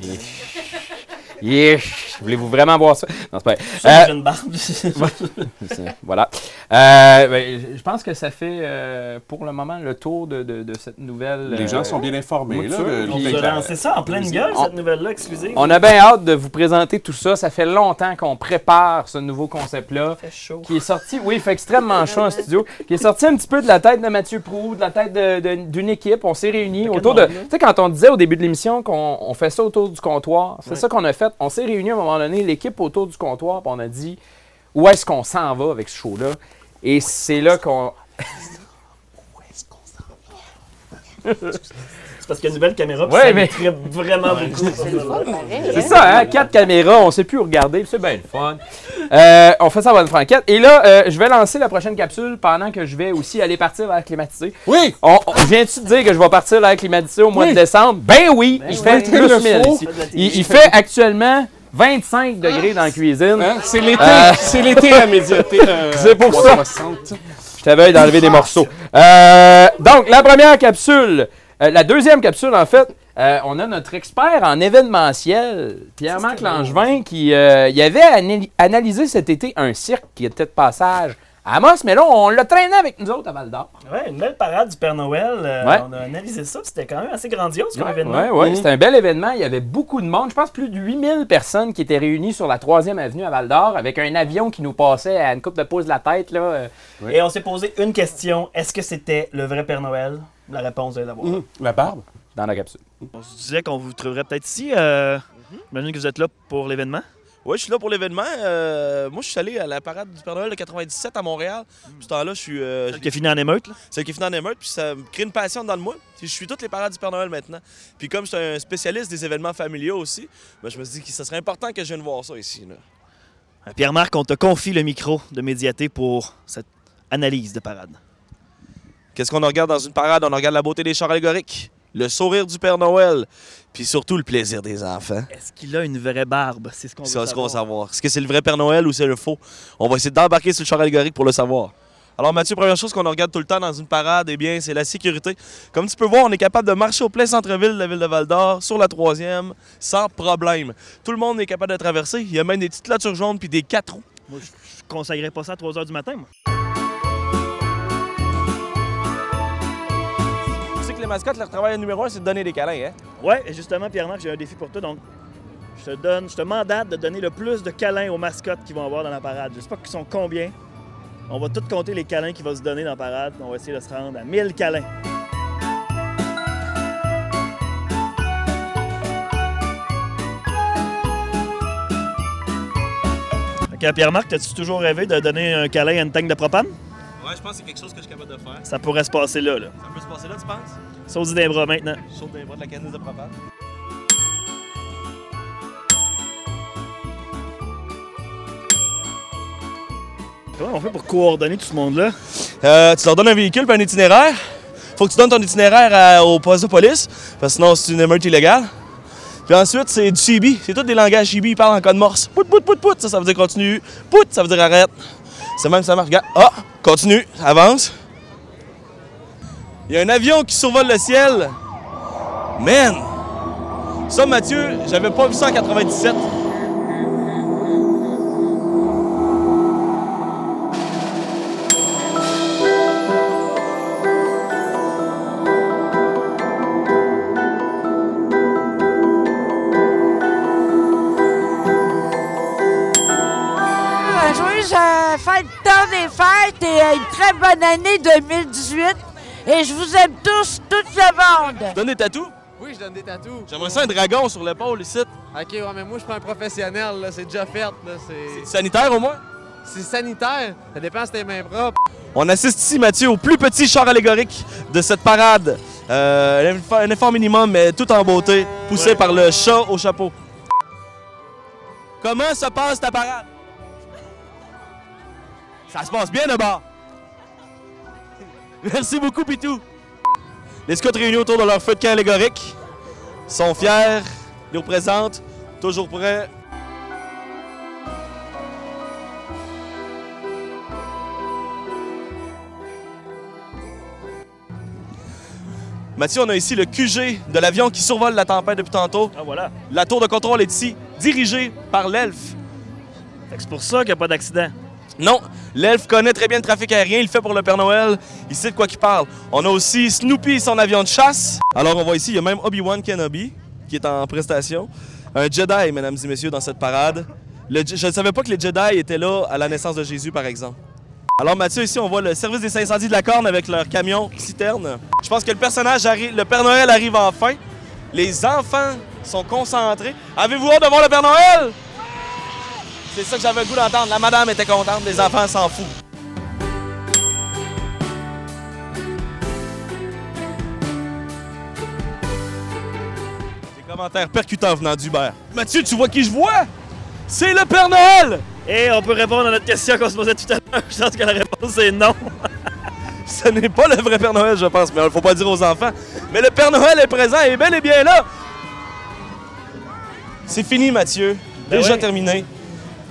Yesh. Voulez-vous vraiment voir ça? Non, c'est pas vrai. Ça, Euh, j'ai une barbe. <laughs> <laughs> Voilà. Euh, ben, je pense que ça fait euh, pour le moment le tour de, de- de cette nouvelle. Les gens euh, sont bien informés. Là, On ça en pleine gueule, On- cette nouvelle-là exclusive. On a bien hâte de vous présenter tout ça. Ça fait longtemps qu'on prépare ce nouveau concept-là. fait chaud. Qui est sorti, oui, il fait extrêmement chaud en studio. Qui est sorti un petit peu de la tête de Mathieu Prou, de la tête de- de- d'une équipe. On s'est réunis autour de. Tu sais, quand on disait au début de l'émission qu'on on fait ça autour du comptoir, c'est Ouais. ça qu'on a fait. On s'est réunis à un moment donné, l'équipe autour du comptoir, puis on a dit où est-ce qu'on s'en va avec ce show-là? Et c'est là qu'on. C'est <laughs> parce qu'il y a une nouvelle caméra, puis Ouais, ça mais- trippe vraiment beaucoup. C'est ça, hein? Quatre caméras, on sait plus où regarder, c'est bien le fun. Euh, on fait ça à bonne franquette. Et là, euh, je vais lancer la prochaine capsule pendant que je vais aussi aller partir vers climatisé. Oui! On, on- viens-tu de dire que je vais partir vers climatisé au mois Oui. de décembre? Ben oui, il fait oui. plus Le 1000 faut. ici. Il, il fait actuellement 25 degrés dans la cuisine. Hein? C'est l'été. Euh. C'est l'été à médiaté. <laughs> euh, C'est pour ça. 360. Je t'avais d'enlever des morceaux. Euh, donc, la première capsule. Euh, la deuxième capsule, en fait, euh, on a notre expert en événementiel, Pierre-Marc Langevin, qui euh, il avait ana- analysé cet été un cirque qui était de passage à Amos, mais là, on l'a traîné avec nous autres à Val d'Or. Ouais, une belle parade du Père Noël. euh, Ouais. On a analysé ça, c'était quand même assez grandiose comme événement. Ouais, ouais, c'était un bel événement. Il y avait beaucoup de monde. Je pense plus de 8000 personnes qui étaient réunies sur la 3e avenue à Val d'Or avec un avion qui nous passait à une coupe de pouces de la tête. Là. Et on s'est posé une question est-ce que c'était le vrai Père Noël? La réponse est d'avoir. Hum, La barbe. dans la capsule. On se disait qu'on vous trouverait peut-être ici. Euh... J'imagine que vous êtes là pour l'événement. Oui, je suis là pour l'événement. Euh, moi, je suis allé à la parade du Père Noël de 97 à Montréal. Puis ce temps-là, je suis. euh, Qui a fini en émeute. Là. c'est qui finit en émeute, puis ça me crée une passion dans le moi. Puis je suis toutes les parades du Père Noël maintenant. Puis comme je suis un spécialiste des événements familiaux aussi, ben, je me suis dit que ce serait important que je vienne voir ça ici. là. Pierre-Marc, on te confie le micro de Médiaté pour cette analyse de parade. Qu'est-ce qu'on regarde dans une parade? On regarde la beauté des chars allégoriques, le sourire du Père Noël, puis surtout le plaisir des enfants. Est-ce qu'il a une vraie barbe? C'est ce qu'on veut ce qu'on savoir. savoir. Est-ce que c'est le vrai Père Noël ou c'est le faux? On va essayer d'embarquer sur le char allégorique pour le savoir. Alors Mathieu, première chose qu'on regarde tout le temps dans une parade, eh bien, c'est la sécurité. Comme tu peux voir, on est capable de marcher au plein centre-ville de la ville de Val-d'Or, sur la troisième, sans problème. Tout le monde est capable de traverser. Il y a même des petites clôtures jaunes puis des quatre roues. Moi, je consacrerais pas ça à 3 h du matin, moi. Les mascottes, leur travail numéro un, c'est de donner des câlins, hein? Ouais, et justement, Pierre-Marc, j'ai un défi pour toi. Donc, je te donne, je te mandate de donner le plus de câlins aux mascottes qui vont avoir dans la parade. Je sais pas qu'ils sont combien. On va tout compter les câlins qui vont se donner dans la parade. On va essayer de se rendre à 1000 câlins. Ok, Pierre-Marc, t'as-tu toujours rêvé de donner un câlin à une tank de propane? Ouais, je pense que c'est quelque chose que je suis capable de faire. Ça pourrait se passer là, là. Ça peut se passer là, tu penses? Saute des bras maintenant. Saute les bras de la canisse de propane. Comment on fait pour coordonner tout ce monde-là? Euh, tu leur donnes un véhicule et un itinéraire. Faut que tu donnes ton itinéraire à- au poste de police, parce que sinon c'est une émeute illégale. Puis ensuite, c'est du CB. C'est tous des langages CB, ils parlent en code morse. Pout, pout, pout, pout, ça, ça veut dire continue. Pout, ça veut dire arrête. C'est même ça marche. Regarde. Ah, continue, avance. Il y a un avion qui survole le ciel. Man! Ça, Mathieu, j'avais pas vu ça en 97. Un joyeuse euh, fête des fêtes et une très bonne année 2018. Et je vous aime tous, toute la bande. Tu donnes des tatous? Oui, je donne des tatous. J'aimerais ça un dragon sur l'épaule ici. Ok, ouais, mais moi, je prends un professionnel, là. C'est déjà fait, là. C'est. Sanitaire au moins? C'est sanitaire. Ça dépend si tes mains propres. On assiste ici, Mathieu, au plus petit char allégorique de cette parade. Euh, un effort- un effort minimum, mais tout en beauté, poussé par le chat au chapeau. Comment se passe ta parade? Ça se passe bien de bord. Merci beaucoup, Pitou. Les scouts réunis autour de leur feu de camp allégorique sont fiers, ils nous représentent, toujours prêts. Mathieu, on a ici le QG de l'avion qui survole la tempête depuis tantôt. Ah, voilà. La tour de contrôle est ici, dirigée par l'ELF. Fait que C'est pour ça qu'il n'y a pas d'accident. Non, l'elfe connaît très bien le trafic aérien, il le fait pour le Père Noël, il sait de quoi qu'il parle. On a aussi Snoopy son avion de chasse. Alors on voit ici, il y a même Obi-Wan Kenobi qui est en prestation. Un Jedi, mesdames et messieurs, dans cette parade. Je ne savais pas que les Jedi étaient là à la naissance de Jésus, par exemple. Alors Mathieu, ici, on voit le service des incendies de la Corne avec leur camion citerne. Je pense que le personnage arrive, le Père Noël arrive enfin. Les enfants sont concentrés. Avez-vous hâte de voir le Père Noël? C'est ça que j'avais le goût d'entendre. La madame était contente, les enfants s'en foutent. Des commentaires percutants venant d'Hubert. Mathieu, tu vois qui je vois? C'est le Père Noël! Et on peut répondre à notre question qu'on se posait tout à l'heure. Je pense que la réponse est non. <laughs> Ce n'est pas le vrai Père Noël, je pense, mais il faut pas le dire aux enfants. Mais le Père Noël est présent et bel et bien là. C'est fini, Mathieu. Ben Déjà ouais. terminé.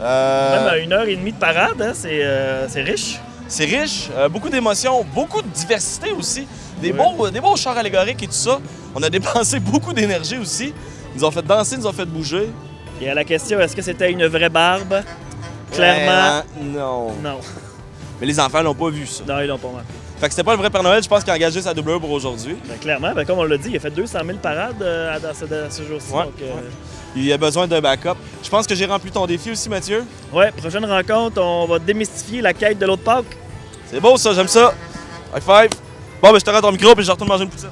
Euh, Même à une heure et demie de parade, hein, c'est euh, c'est riche. C'est riche, euh, beaucoup d'émotions, beaucoup de diversité aussi. Des, Ouais. beaux, des beaux chars allégoriques et tout ça. On a <laughs> dépensé beaucoup d'énergie aussi. Ils nous ont fait danser, ils nous ont fait bouger. Et à la question, est-ce que c'était une vraie barbe? Clairement, Euh, non. non. Mais les enfants l'ont pas vu, ça. Non, ils l'ont pas manqué. Fait que c'était pas le vrai Père Noël, je pense qu'il a engagé sa doubleur pour aujourd'hui. Ben, clairement, ben, comme on l'a dit, il a fait 200 000 parades euh, à- ce, jour-ci. Ouais, donc, euh, Il a besoin d'un backup. Je pense que j'ai rempli ton défi aussi, Mathieu. ouais, prochaine rencontre, on va démystifier la quête de l'autre Pâques. C'est beau ça, j'aime ça. High five. Bon, ben je te rends ton micro puis je retourne manger une poutine.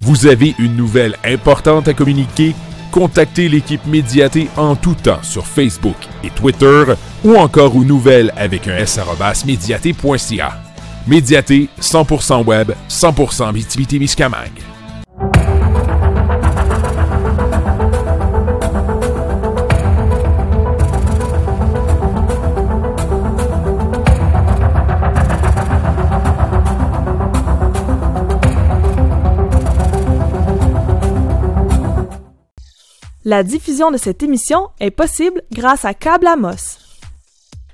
Vous avez une nouvelle importante à communiquer? Contactez l'équipe Médiaté en tout temps sur Facebook et Twitter ou encore aux nouvelles avec un s médiaté.ca. Médiaté 100% web, 100% BTB-Témiscamingue. La diffusion de cette émission est possible grâce à Câble Amos.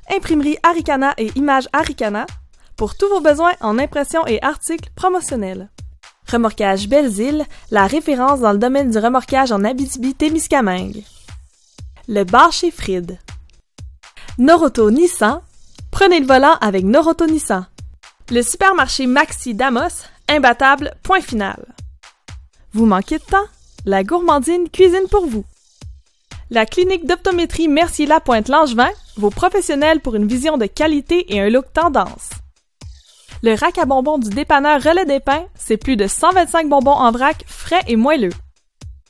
Imprimerie Aricana et Images Aricana pour tous vos besoins en impression et articles promotionnels. Remorquage Belles-Îles, la référence dans le domaine du remorquage en Abitibi-Témiscamingue. Le bar chez Fried. Noroto Nissan, prenez le volant avec Noroto Nissan. Le supermarché Maxi Damos, imbattable, point final. Vous manquez de temps? La gourmandine cuisine pour vous. La clinique d'optométrie Mercier Lapointe Langevin, vos professionnels pour une vision de qualité et un look tendance. Le rack à bonbons du dépanneur Relais des Pins, c'est plus de 125 bonbons en vrac, frais et moelleux.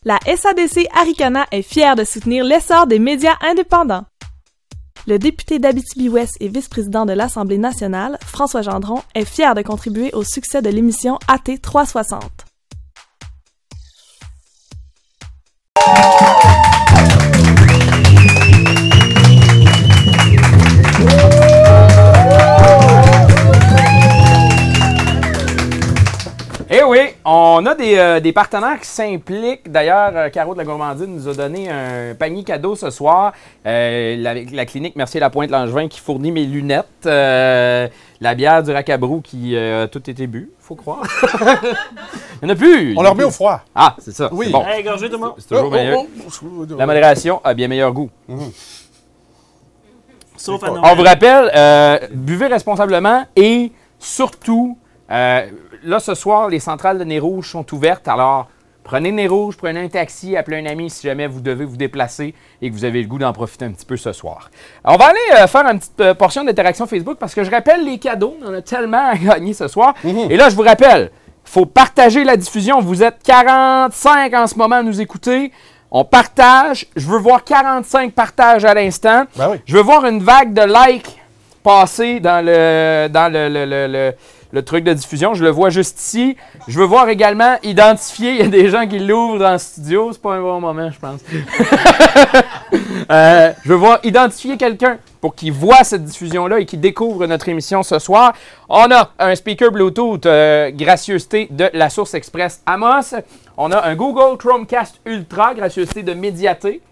La SADC Aricana est fière de soutenir l'essor des médias indépendants. Le député d'Abitibi-Ouest et vice-président de l'Assemblée nationale, François Gendron, est fier de contribuer au succès de l'émission AT 360. Thank you. Oui, on a des, euh, des partenaires qui s'impliquent. D'ailleurs, euh, Caro de la Gourmandine nous a donné un panier cadeau ce soir. Euh, la, la clinique Mercier Lapointe Langevin qui fournit mes lunettes. Euh, la bière du Racabrou qui euh, a tout été bu, faut croire. <laughs> Il n'y en a plus. On leur met au froid. Ah, c'est ça. Oui. bon. Hey, gorgé tout le monde. C'est toujours Oh, oh, meilleur. oh, oh, La modération a bien meilleur goût. Sauf à. On vous rappelle, euh, buvez responsablement et surtout, euh, là ce soir, les centrales de nez rouge sont ouvertes. Alors, prenez nez rouge, prenez un taxi, appelez un ami si jamais vous devez vous déplacer et que vous avez le goût d'en profiter un petit peu ce soir. On va aller euh, faire une petite euh, portion d'interaction Facebook parce que je rappelle les cadeaux. On en a tellement à gagner ce soir. Et là, je vous rappelle, il faut partager la diffusion. Vous êtes 45 en ce moment à nous écouter. On partage. Je veux voir 45 partages à l'instant. Ben oui. Je veux voir une vague de likes passer dans le, dans le, le- le- le- le truc de diffusion. Je le vois juste ici. Je veux voir également identifier. <laughs> Il y a des gens qui l'ouvrent dans le studio. C'est pas un bon moment, je pense. <laughs> Euh, je veux voir identifier quelqu'un pour qu'il voit cette diffusion-là et qu'il découvre notre émission ce soir. On a un speaker Bluetooth euh, gracieuseté de la Source Express Amos. On a un Google Chromecast Ultra gracieuseté de Médiaté.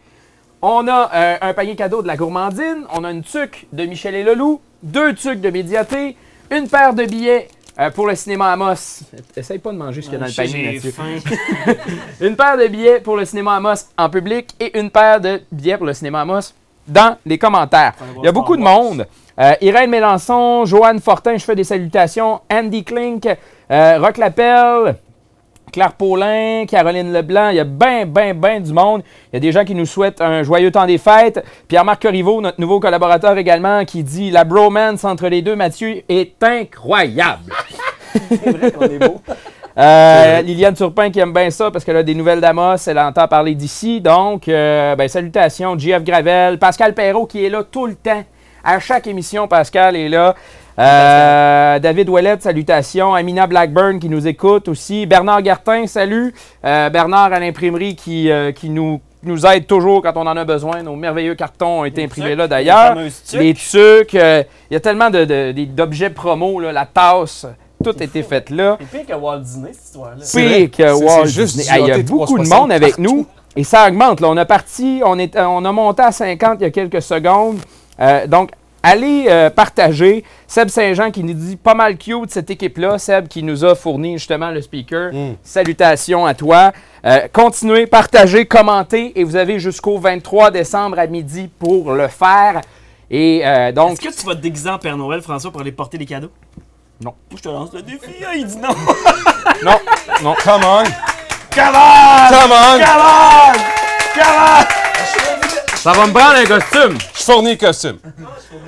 On a euh, un panier cadeau de la gourmandine. On a une tuque de Michel et Leloup. Deux tuques de Médiaté. Une paire de billets euh, pour le cinéma Amos. Essaye pas de manger ce qu'il y a dans le panier. <laughs> Une paire de billets pour le cinéma Amos en public et une paire de billets pour le cinéma Amos dans les commentaires. Il y a beaucoup de monde. Euh, Irène Mélenchon, Joanne Fortin, je fais des salutations. Andy Klink, euh, Rock Lapelle, Claire Paulin, Caroline Leblanc. Il y a ben, ben, ben du monde. Il y a des gens qui nous souhaitent un joyeux temps des fêtes. Pierre-Marc Corriveau, notre nouveau collaborateur également, qui dit La bromance entre les deux, Mathieu, est incroyable. <laughs> C'est vrai qu'on est beau. Euh, Liliane Turpin qui aime bien ça parce qu'elle a des nouvelles d'Amos, elle entend parler d'ici. Donc, euh, ben, salutations, JF Gravel, Pascal Perrault qui est là tout le temps. À chaque émission, Pascal est là. Euh, David Ouellette, salutations. Amina Blackburn qui nous écoute aussi. Bernard Gartin, salut. Euh, Bernard à l'imprimerie qui, euh, qui nous, nous aide toujours quand on en a besoin. Nos merveilleux cartons ont été imprimés là d'ailleurs. fameuses tuques. Les tucs. euh, Il y a tellement de- de- de- d'objets promo, là, la tasse. Tout a été fait là. C'est pire que Walt Disney, cette histoire-là. Pire que Walt Disney. Il y a beaucoup de 360 monde avec partout. nous et ça augmente. Là. On a parti, on, est, on a monté à 50 il y a quelques secondes. Euh, donc, allez euh, partager. Seb Saint-Jean qui nous dit pas mal cute cette équipe-là. Seb qui nous a fourni justement le speaker. Mm. Salutations à toi. Euh, continuez, partagez, commentez et vous avez jusqu'au 23 décembre à midi pour le faire. Et euh, donc, Est-ce que tu vas te déguiser en Père Noël, François, pour aller porter des cadeaux? Non. Je te lance le défi. Ah, il dit non. <laughs> non, non. Come on! Come on! Come on! Come on! Come on! Ça va me prendre un costume. Je fournis le costume.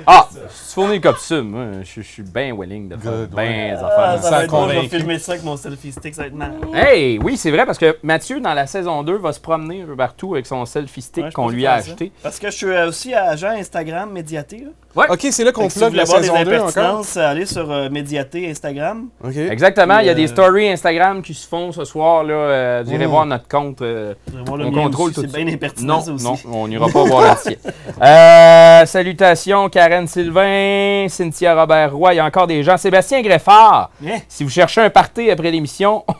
Ah, tu fournis le costume. Je, je suis bien willing de faire Good, bien des Ah, affaires. ça va être je vais convaincu. filmer ça avec mon selfie stick, ça va être mal. Hey, oui, c'est vrai parce que Mathieu, dans la saison 2, va se promener un peu partout avec son selfie stick Ouais, je qu'on pense lui a je acheté. ça. Parce que je suis euh, aussi agent Instagram Médiaté. là. Ok, c'est là qu'on que si vous voulez la voir des saison 2 encore. impertinences, allez sur euh, Médiaté Instagram. Ok. Exactement, il y a Euh, des stories Instagram qui se font ce soir. Là, euh, vous irez Mm. voir notre compte. euh, Vous allez voir le on mien contrôle aussi, tout C'est ça. bien impertinent, Non, ça aussi. non, on n'ira pas <laughs> <laughs> Euh, salutations, Karen Sylvain, Cynthia Robert-Roy, il y a encore des gens. Sébastien Greffard, Hein? si vous cherchez un party après l'émission, <laughs>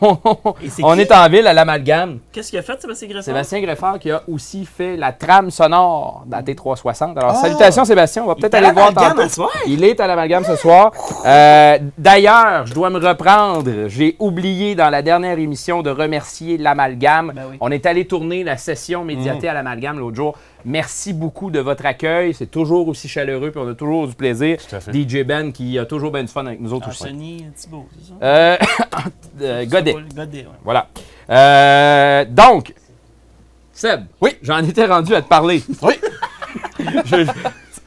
on est en ville à l'Amalgame. Qu'est-ce qu'il a fait, Sébastien Gressard? Sébastien Greffard qui a aussi fait la trame sonore de la T360. Alors, Ah! salutations Sébastien, on va peut-être aller voir tantôt. soir? Il est à l'amalgame ce soir. Euh, D'ailleurs, je dois me reprendre. J'ai oublié dans la dernière émission de remercier l'amalgame. Ben oui. On est allé tourner la session médiatée à l'amalgame l'autre jour. Merci beaucoup de votre accueil. C'est toujours aussi chaleureux puis on a toujours du plaisir. Tout à fait. DJ Ben qui a toujours bien du fun avec nous autres aussi. Anthony Thibault, c'est ça? Euh, <coughs> euh, Godet. Godet, ouais. Voilà. Euh, donc, Seb, oui, j'en étais rendu à te parler. <laughs> Oui. Je-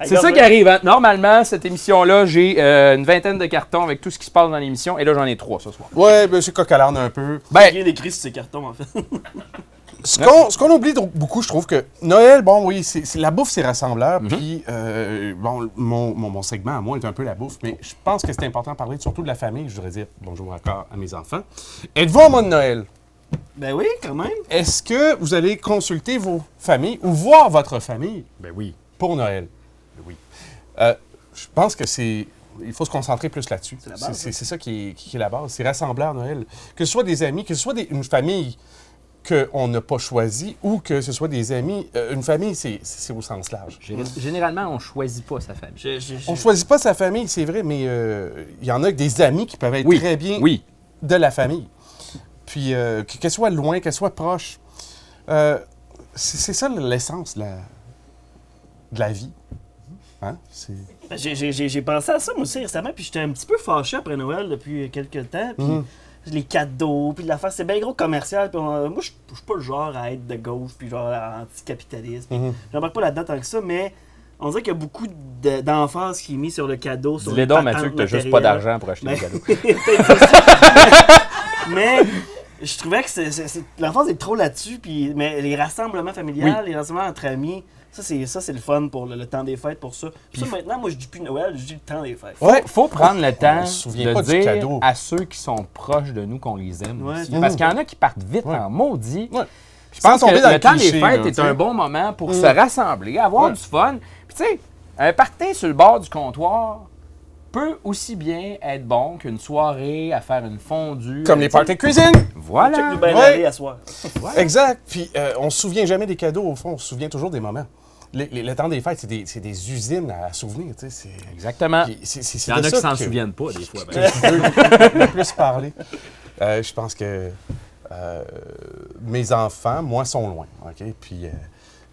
c'est ça qui arrive. hein. Normalement, cette émission-là, j'ai euh, une vingtaine de cartons avec tout ce qui se passe dans l'émission. Et là, j'en ai trois ce soir. Ouais, ben c'est coq à l'âne un peu. Ben, Rien d'écrit sur ces cartons, en fait. <laughs> Ce qu'on ce qu'on oublie beaucoup, je trouve que Noël, bon, oui, c'est c'est- la bouffe, c'est rassembleur. Mhm. Puis, euh, bon, mon, mon, mon segment à moi est un peu la bouffe, mais je pense que c'est important de parler surtout de la famille. Je voudrais dire bonjour encore à mes enfants. Êtes-vous en mode Noël? Ben oui, quand même. Est-ce que vous allez consulter vos familles ou voir votre famille ben oui. pour Noël? Oui. Euh, je pense que c'est. Il faut se concentrer plus là-dessus. la base, C'est c'est- c'est ça qui est, qui est la base. C'est rassembleur Noël. Que ce soit des amis, que ce soit des- une famille qu'on n'a pas choisie ou que ce soit des amis. euh, une famille, c'est c'est au sens large. Gé- Généralement, on choisit pas sa famille. Je- je- je- On choisit pas sa famille, c'est vrai, mais euh, il y en a des amis qui peuvent être Oui, très bien Oui. de la famille. Puis, euh, que- qu'elle soit loin, qu'elle soit proche. Euh, c'est ça l'essence de la, de la vie. Hein? C'est- J'ai- J'ai j'ai- j'ai pensé à ça, moi aussi, récemment, puis j'étais un petit peu fâché après Noël depuis quelques temps. Puis Mhm. Les cadeaux, puis l'affaire, c'est bien gros commercial. Puis on- moi, je suis pas le genre à être de gauche, puis genre anticapitaliste. puis Mhm. J'embarque pas là-dedans tant que ça, mais on dirait qu'il y a beaucoup de- d'emphase qui est mis sur le cadeau. Sur les patentes Mathieu, que t'as juste pas d'argent pour acheter Mais- des cadeaux. <laughs> Mais je trouvais que l'emphase est trop là-dessus. Puis, mais les rassemblements familiales, les rassemblements entre amis, Ça, c'est ça, c'est le fun pour le, le temps des fêtes, pour ça. Puis ça, maintenant, moi, je dis plus Noël, je dis le temps des fêtes. Faut, faut prendre le temps de dire cadeau. à ceux qui sont proches de nous qu'on les aime Ouais, aussi. Parce qu'il y en a qui partent vite en maudit. Ouais. Je pense que dans le le temps cliché, des fêtes là, est un bon moment pour Mm. se rassembler, avoir Ouais. du fun. Puis tu sais, un party sur le bord du comptoir peut aussi bien être bon qu'une soirée à faire une fondue. Comme les parties de cuisine. Voilà. Check nous bien Ouais. aller à soir. Exact. Puis euh, on se souvient jamais des cadeaux, au fond, on se souvient toujours des moments. Le temps des fêtes, c'est des, c'est des usines à souvenirs, tu sais. c'est- Exactement. Puis c'est- c'est- c'est Il y en de a ça qui s'en que- souviennent pas des fois. que ben. je veux <laughs> le plus parler. Euh, je pense que euh, mes enfants, moi, sont loin. OK? Puis euh,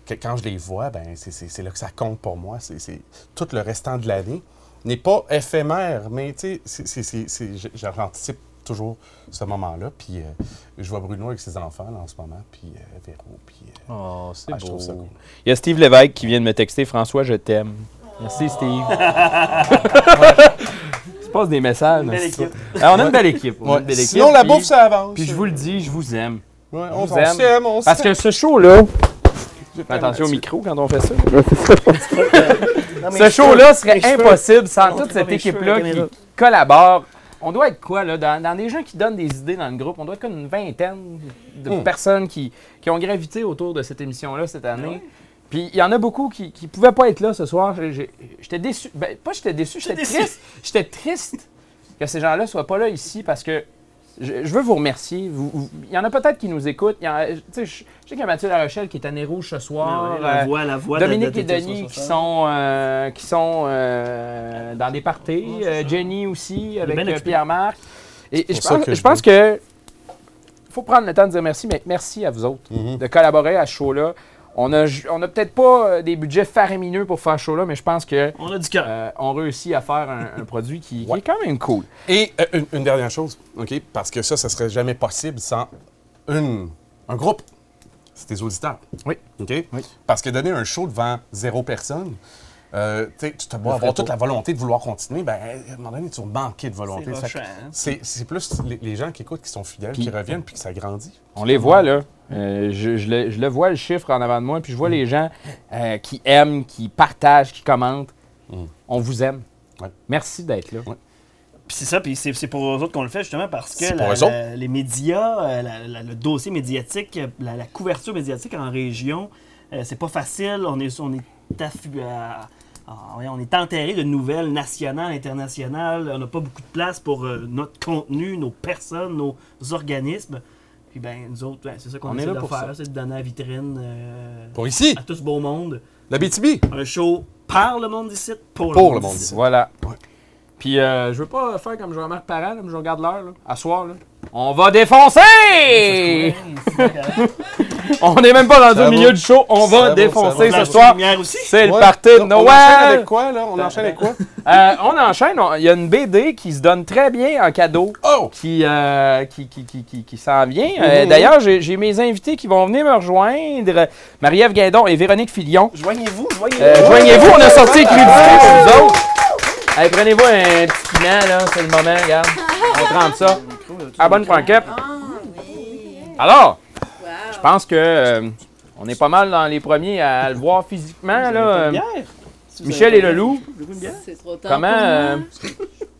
que- quand je les vois, ben, c'est- c'est c'est là que ça compte pour moi. C'est c'est- tout le restant de l'année n'est pas éphémère, mais tu sais, c'est- c'est- c'est- c'est- je- j'anticipe toujours ce moment-là. Puis euh, je vois Bruno avec ses enfants là, en ce moment, puis euh, Véro, puis... euh, Oh, c'est ah, ça beau. cool. Il y a Steve Lévesque qui vient de me texter François, je t'aime. Merci, Steve. <laughs> Tu passes des messages. Une équipe. Alors, on a une belle équipe. on a Ouais. une belle équipe, Sinon, la puis- bouffe, ça avance. Puis je vous le dis, je vous aime. Ouais, on s'aime, on Parce que ce show-là. Fais attention au micro quand on fait ça. <laughs> Ce show-là serait impossible sans toute cette équipe-là qui collabore. On doit être quoi, là? Dans, dans des gens qui donnent des idées dans le groupe, on doit être comme une vingtaine de Hmm. personnes qui, qui ont gravité autour de cette émission-là cette année. Puis il y en a beaucoup qui ne pouvaient pas être là ce soir. J'étais déçu. Ben, pas j'étais déçu, j'étais triste. J'étais triste que ces gens-là soient pas là ici parce que je, je veux vous remercier. Vous- vous- Il y en a peut-être qui nous écoutent. Il y en a- tu sais, je, je sais qu'il y a Mathieu Larochelle qui est à Nez Rouge ce soir. La Euh, voix, la voix Dominique de- et de- de- Denis de- qui sont, euh, qui sont euh, dans des parties. Euh, Jenny aussi avec euh. Pierre-Marc. Et, je pense, que je je pense que faut prendre le temps de dire merci, mais merci à vous autres Mhm. de collaborer à ce show-là. On a, ju- on a peut-être pas euh, des budgets faramineux pour faire ce show-là, mais je pense que On a du cœur. euh, on réussit à faire un, un produit qui, est quand même cool. Et euh, une, une dernière chose, OK? Parce que ça, ça serait jamais possible sans une, un groupe. C'est tes auditeurs. Oui. OK? Oui. Parce que donner un show devant zéro personne, euh, tu te avoir toute la volonté de vouloir continuer, ben, à un moment donné, tu vas manquer de volonté. C'est hein? Plus les, les gens qui écoutent, qui sont fidèles, Puis- qui reviennent, puis que ça grandit. On les voit, là. Euh, je, je le, je le vois, le chiffre en avant de moi, puis je vois les gens euh, qui aiment, qui partagent, qui commentent. Mm. On vous aime. Ouais. Merci d'être là. Ouais. Puis c'est ça, puis c'est c'est pour eux autres qu'on le fait justement parce que la- la- les médias, euh, la- la- le dossier médiatique, la, la couverture médiatique en région, euh, c'est pas facile. On est, on est, affu- à- à- ouais, on est enterré de nouvelles nationales, internationales. On n'a pas beaucoup de place pour euh, notre contenu, nos personnes, nos organismes. Puis ben, nous autres, ben, c'est ça qu'on On est là de pour faire, c'est de donner la vitrine euh, Pour ici, à tout ce beau monde. la BTB. Un show par le monde d'ici, pour, Pour le monde d'ici. Voilà. Ouais. Puis euh, je veux pas faire comme Jean-Marc Parent, là, mais je regarde l'heure, là, à soir. Là. On va défoncer! on n'est même pas rendu Ça au milieu du show. On va défoncer va. ce soir. C'est le party de On- On enchaîne avec Noël! quoi, là? On enchaîne avec quoi? <laughs> Euh, on enchaîne. Il y a une BD qui se donne très bien en cadeau. Oh! qui, euh, qui, qui, qui, qui, qui s'en vient. Euh, Mhm. D'ailleurs, j'ai mes invités qui vont venir me rejoindre. Marie-Ève Guindon et Véronique Filion. Joignez-vous, joignez-vous. Euh, Joignez-vous, on a sorti les pour vous autres. Hey, Prenez-vous un petit piment, là, c'est le moment, regarde. On trempe ça. À bonne franquette. Alors, je pense que euh, on est pas mal dans les premiers à le voir physiquement. Là. Michel et le loup? C'est trop tard. comment, euh,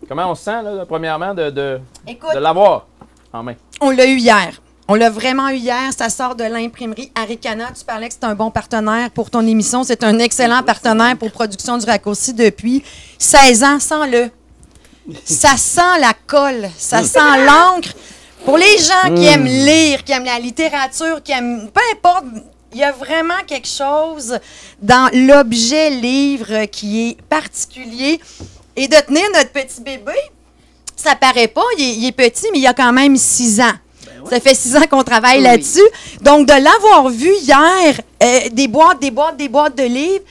comment on se sent, là, premièrement, de, de, Écoute, de l'avoir en main? on l'a eu hier. On l'a vraiment eu hier. Ça sort de l'imprimerie Aricana. Tu parlais que c'est un bon partenaire pour ton émission. C'est un excellent partenaire pour Production du Raccourci depuis 16 ans. Sens-le. Ça sent la colle. Ça sent l'encre. Pour les gens qui aiment lire, qui aiment la littérature, qui aiment... Peu importe, il y a vraiment quelque chose dans l'objet livre qui est particulier. Et de tenir notre petit bébé, ça paraît pas, il est, il est petit, mais il a quand même six ans. Ça fait six ans qu'on travaille Oui. là-dessus. Donc, de l'avoir vu hier, euh, des boîtes, des boîtes, des boîtes de livres,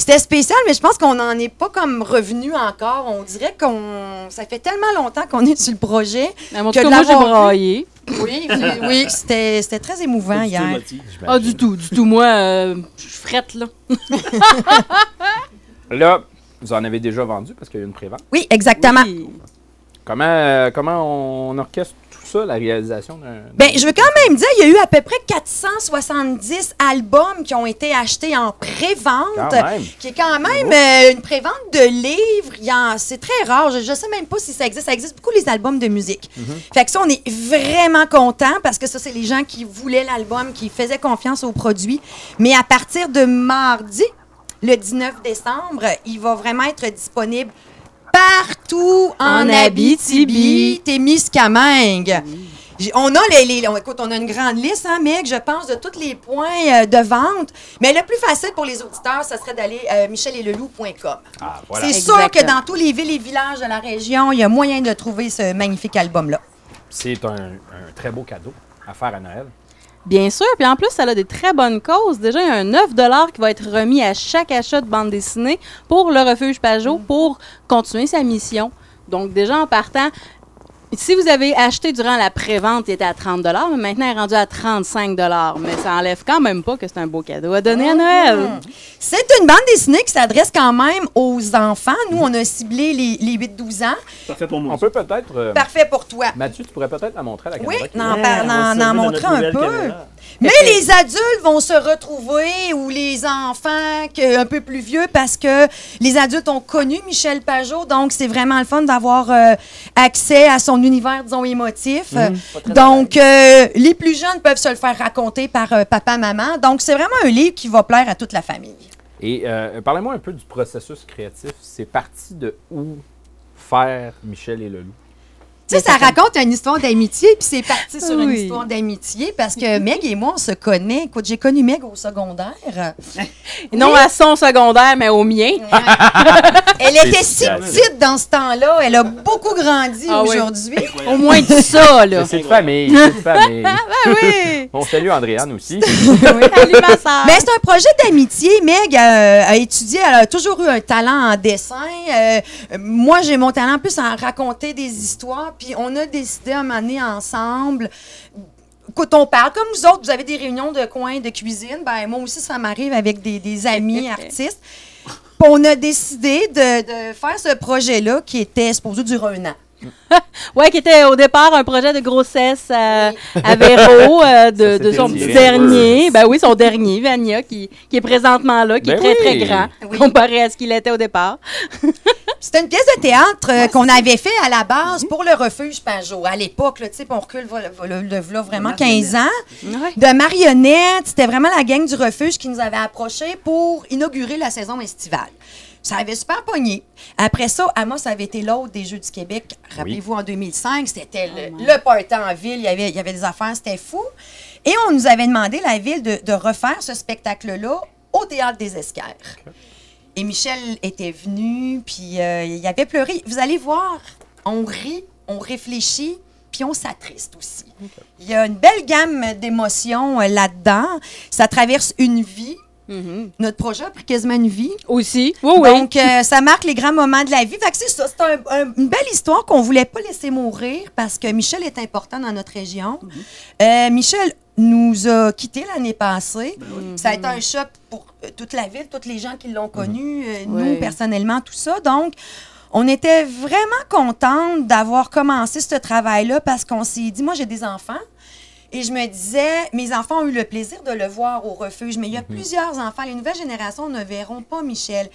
c'était spécial, mais je pense qu'on n'en est pas comme revenu encore. On dirait qu'on. Ça fait tellement longtemps qu'on est sur le projet. Mais En tout que cas, moi, j'ai braillé. Oui, oui, oui, c'était c'était très émouvant Pas du tout hier. émotif. Ah, du tout, du tout. Moi, euh, je suis frette, là. <laughs> Là, vous en avez déjà vendu parce qu'il y a eu une prévente? Oui, exactement. Oui. Comment, euh, comment on orchestre ça, la réalisation d'un. Ben, je veux quand même dire, il y a eu à peu près 470 albums qui ont été achetés en pré-vente, qui est quand même euh, une pré-vente de livres. C'est très rare. Je ne sais même pas si ça existe. Ça existe beaucoup les albums de musique. Fait que ça, on est vraiment content parce que ça, c'est les gens qui voulaient l'album, qui faisaient confiance au produit. Mais à partir de mardi, le 19 décembre, il va vraiment être disponible partout en, En Abitibi, Témiscamingue. J'ai- On a les, les- on, écoute, on a une grande liste, hein, Meg, je pense, de tous les points euh, de vente. Mais le plus facile pour les auditeurs, ça serait d'aller euh, micheleleloup.com. Ah, voilà. C'est sûr que dans tous les villes et villages de la région, il y a moyen de trouver ce magnifique album-là. C'est un, un très beau cadeau à faire à Noël. Bien sûr, puis en plus, ça a des très bonnes causes. Déjà, il y a un 9 qui va être remis à chaque achat de bande dessinée pour le Refuge Pajot pour continuer sa mission. Donc, déjà en partant, si vous avez acheté durant la pré-vente, il était à 30 mais maintenant, il est rendu à 35 Mais ça enlève quand même pas que c'est un beau cadeau à donner à Noël. C'est une bande dessinée qui s'adresse quand même aux enfants. Nous, on a ciblé les, les 8-12 ans. Parfait pour moi. On peut peut-être. euh, Parfait pour toi. Mathieu, tu pourrais peut-être la montrer à la Oui, caméra. qui- n'en Ouais, montrer un peu. caméra. Mais les adultes vont se retrouver, ou les enfants que- un peu plus vieux, parce que les adultes ont connu Michel Pajot, donc c'est vraiment le fun d'avoir euh, accès à son univers, disons, émotif. donc, euh, les plus jeunes peuvent se le faire raconter par euh, papa, maman. Donc, c'est vraiment un livre qui va plaire à toute la famille. Et euh, parlez-moi un peu du processus créatif. C'est parti de où faire Michel et le loup? Tu sais, ça raconte une histoire d'amitié, puis c'est parti sur une histoire d'amitié, parce que Meg et moi, on se connaît. Écoute, j'ai connu Meg au secondaire. <laughs> Non à son secondaire, mais au mien. <laughs> Elle était si petite dans ce temps-là. Elle a beaucoup grandi Ah oui. aujourd'hui. Au moins de ça, là. C'est de famille. C'est de famille. <laughs> Ah oui! On salue Andréane aussi. Salut, ma sœur. Mais c'est un projet d'amitié. Meg euh, a étudié, elle a toujours eu un talent en dessin. Euh, moi, j'ai mon talent plus en raconter des histoires. Puis on a décidé à un moment donné ensemble. Écoute, on parle comme vous autres, vous avez des réunions de coin de cuisine. Ben, moi aussi, ça m'arrive avec des, des amis <laughs> artistes. Puis on a décidé de, de faire ce projet-là qui était supposé durer un an. <laughs> Ouais, qui était au départ un projet de grossesse euh, à Véro, euh, <laughs> de, Ça de son petit dernier. Ben oui, son dernier, Vania, qui, qui est présentement là, qui Ben est très, très oui. grand, Oui. comparé à ce qu'il était au départ. C'était une pièce de théâtre euh, qu'on avait fait à la base pour le refuge Pajot. À l'époque, là, tu sais, on recule voilà vraiment 15 ans. Ouais. De marionnettes, c'était vraiment la gang du refuge qui nous avait approchés pour inaugurer la saison estivale. Ça avait super pogné. Après ça, Amos avait été l'autre des Jeux du Québec. Rappelez-vous, en 2005, c'était le, le party en ville. Il y, avait, il y avait des affaires, c'était fou. Et on nous avait demandé, la ville, de, de refaire ce spectacle-là au Théâtre des Esquerres. Et Michel était venu, puis euh, il avait pleuré. Vous allez voir, on rit, on réfléchit, puis on s'attriste aussi. Il y a une belle gamme d'émotions euh, là-dedans. Ça traverse une vie. Notre projet a pris quasiment une vie. Aussi. Oui, oui. Donc, euh, ça marque les grands moments de la vie. Fait que c'est ça. C'est un- un- une belle histoire qu'on voulait pas laisser mourir parce que Michel est important dans notre région. Euh, Michel nous a quittés l'année passée. Ça a été un choc pour euh, toute la ville, tous les gens qui l'ont connu, euh, nous, personnellement, tout ça. Donc, on était vraiment contente d'avoir commencé ce travail-là parce qu'on s'est dit, moi, j'ai des enfants. Et je me disais, mes enfants ont eu le plaisir de le voir au refuge, mais il y a plusieurs enfants. Les nouvelles générations ne verront pas Michel.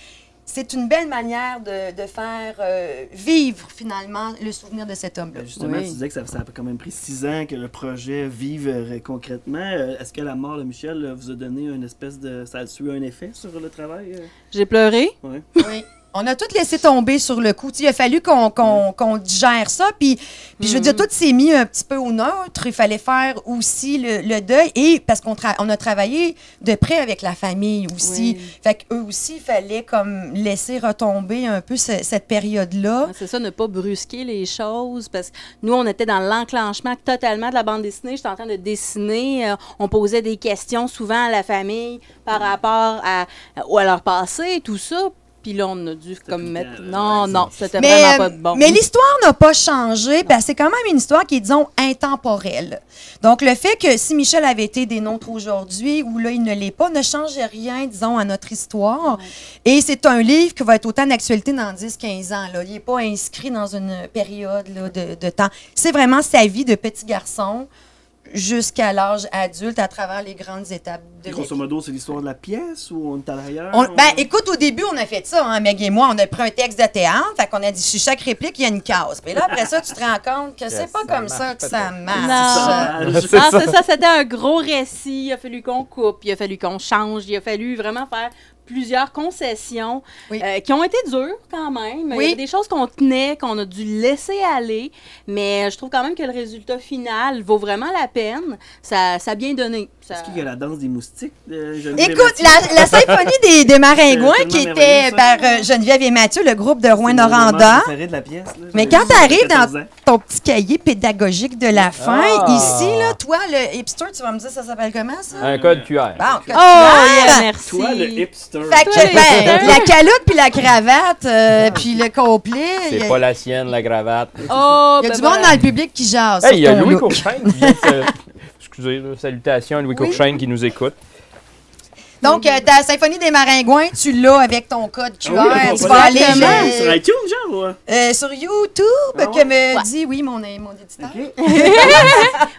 C'est une belle manière de, de faire euh, vivre finalement le souvenir de cet homme-là. Ben, Justement, Oui. tu disais que ça, ça a quand même pris six ans que le projet vive euh, concrètement. Euh, Est-ce que la mort de Michel vous a donné une espèce de. Ça a eu un effet sur le travail? J'ai pleuré. Ouais. Oui. On a tout laissé tomber sur le coup. Il a fallu qu'on qu'on digère ça. Puis, puis je veux dire, tout s'est mis un petit peu au neutre. Il fallait faire aussi le, le deuil. Et parce qu'on tra- on a travaillé de près avec la famille aussi. Oui. Fait qu'eux aussi, il fallait comme laisser retomber un peu ce- cette période-là. C'est ça, ne pas brusquer les choses, parce que nous, on était dans l'enclenchement totalement de la bande dessinée. J'étais en train de dessiner. euh, on posait des questions souvent à la famille par rapport à, à leur passé, tout ça. Puis là, on a dû comme mettre. Non, non, c'était Mais, vraiment euh, pas de bon. mais l'histoire n'a pas changé. Ben, c'est quand même une histoire qui est, disons, intemporelle. Donc, le fait que si Michel avait été des nôtres aujourd'hui ou là, il ne l'est pas, ne change rien, disons, à notre histoire. Et c'est un livre qui va être autant d'actualité dans 10-15 ans. Là. Il n'est pas inscrit dans une période là, de, de temps. C'est vraiment sa vie de petit garçon jusqu'à l'âge adulte à travers les grandes étapes de la vie. Grosso modo, c'est l'histoire de la pièce ou on est à l'arrière? On- ben, écoute, au début, on a fait ça, hein, Meg et moi. On a pris un texte de théâtre, fait qu'on a dit sur chaque réplique, il y a une case. Puis là, après ça, tu te rends compte que c'est pas comme ça que ça marche. Non, non, c'est ça, c'était un gros récit. Il a fallu qu'on coupe, il a fallu qu'on change, il a fallu vraiment faire plusieurs concessions euh, qui ont été dures quand même. Il y a des choses qu'on tenait, qu'on a dû laisser aller, mais je trouve quand même que le résultat final vaut vraiment la peine. Ça, ça a bien donné. Ça- Est-ce qu'il y a la danse des moustiques? de Geneviève Écoute, la, la <laughs> symphonie des, des Maringouins qui était par euh, Geneviève et Mathieu, le groupe de Rouen C'est mon moment Noranda. préféré de la pièce, là. Mais quand tu arrives 14 dans ans. ton petit cahier pédagogique de la fin, Ah. ici, là, toi, le hipster, tu vas me dire ça s'appelle comment ça? Un code QR. Bon, code Oh, QR. yeah, merci. Toi, le hipster. Fait que, ben, la calotte puis la cravate, euh, puis le complet. C'est a- pas la sienne, la cravate. Oh, il y a ben du monde dans le public qui jase. Hey, il y a Louis look. Courchaine qui vient de se- <laughs> Excusez, là, salutations à Louis Courchaine qui nous écoute. Donc, euh, ta symphonie des Maringouins, tu l'as avec ton code QR. Ah oui, tu vas va aller euh, sur iTunes, genre, ou? euh, sur YouTube, Ah que me dit, oui, mon, mon éditeur. <laughs>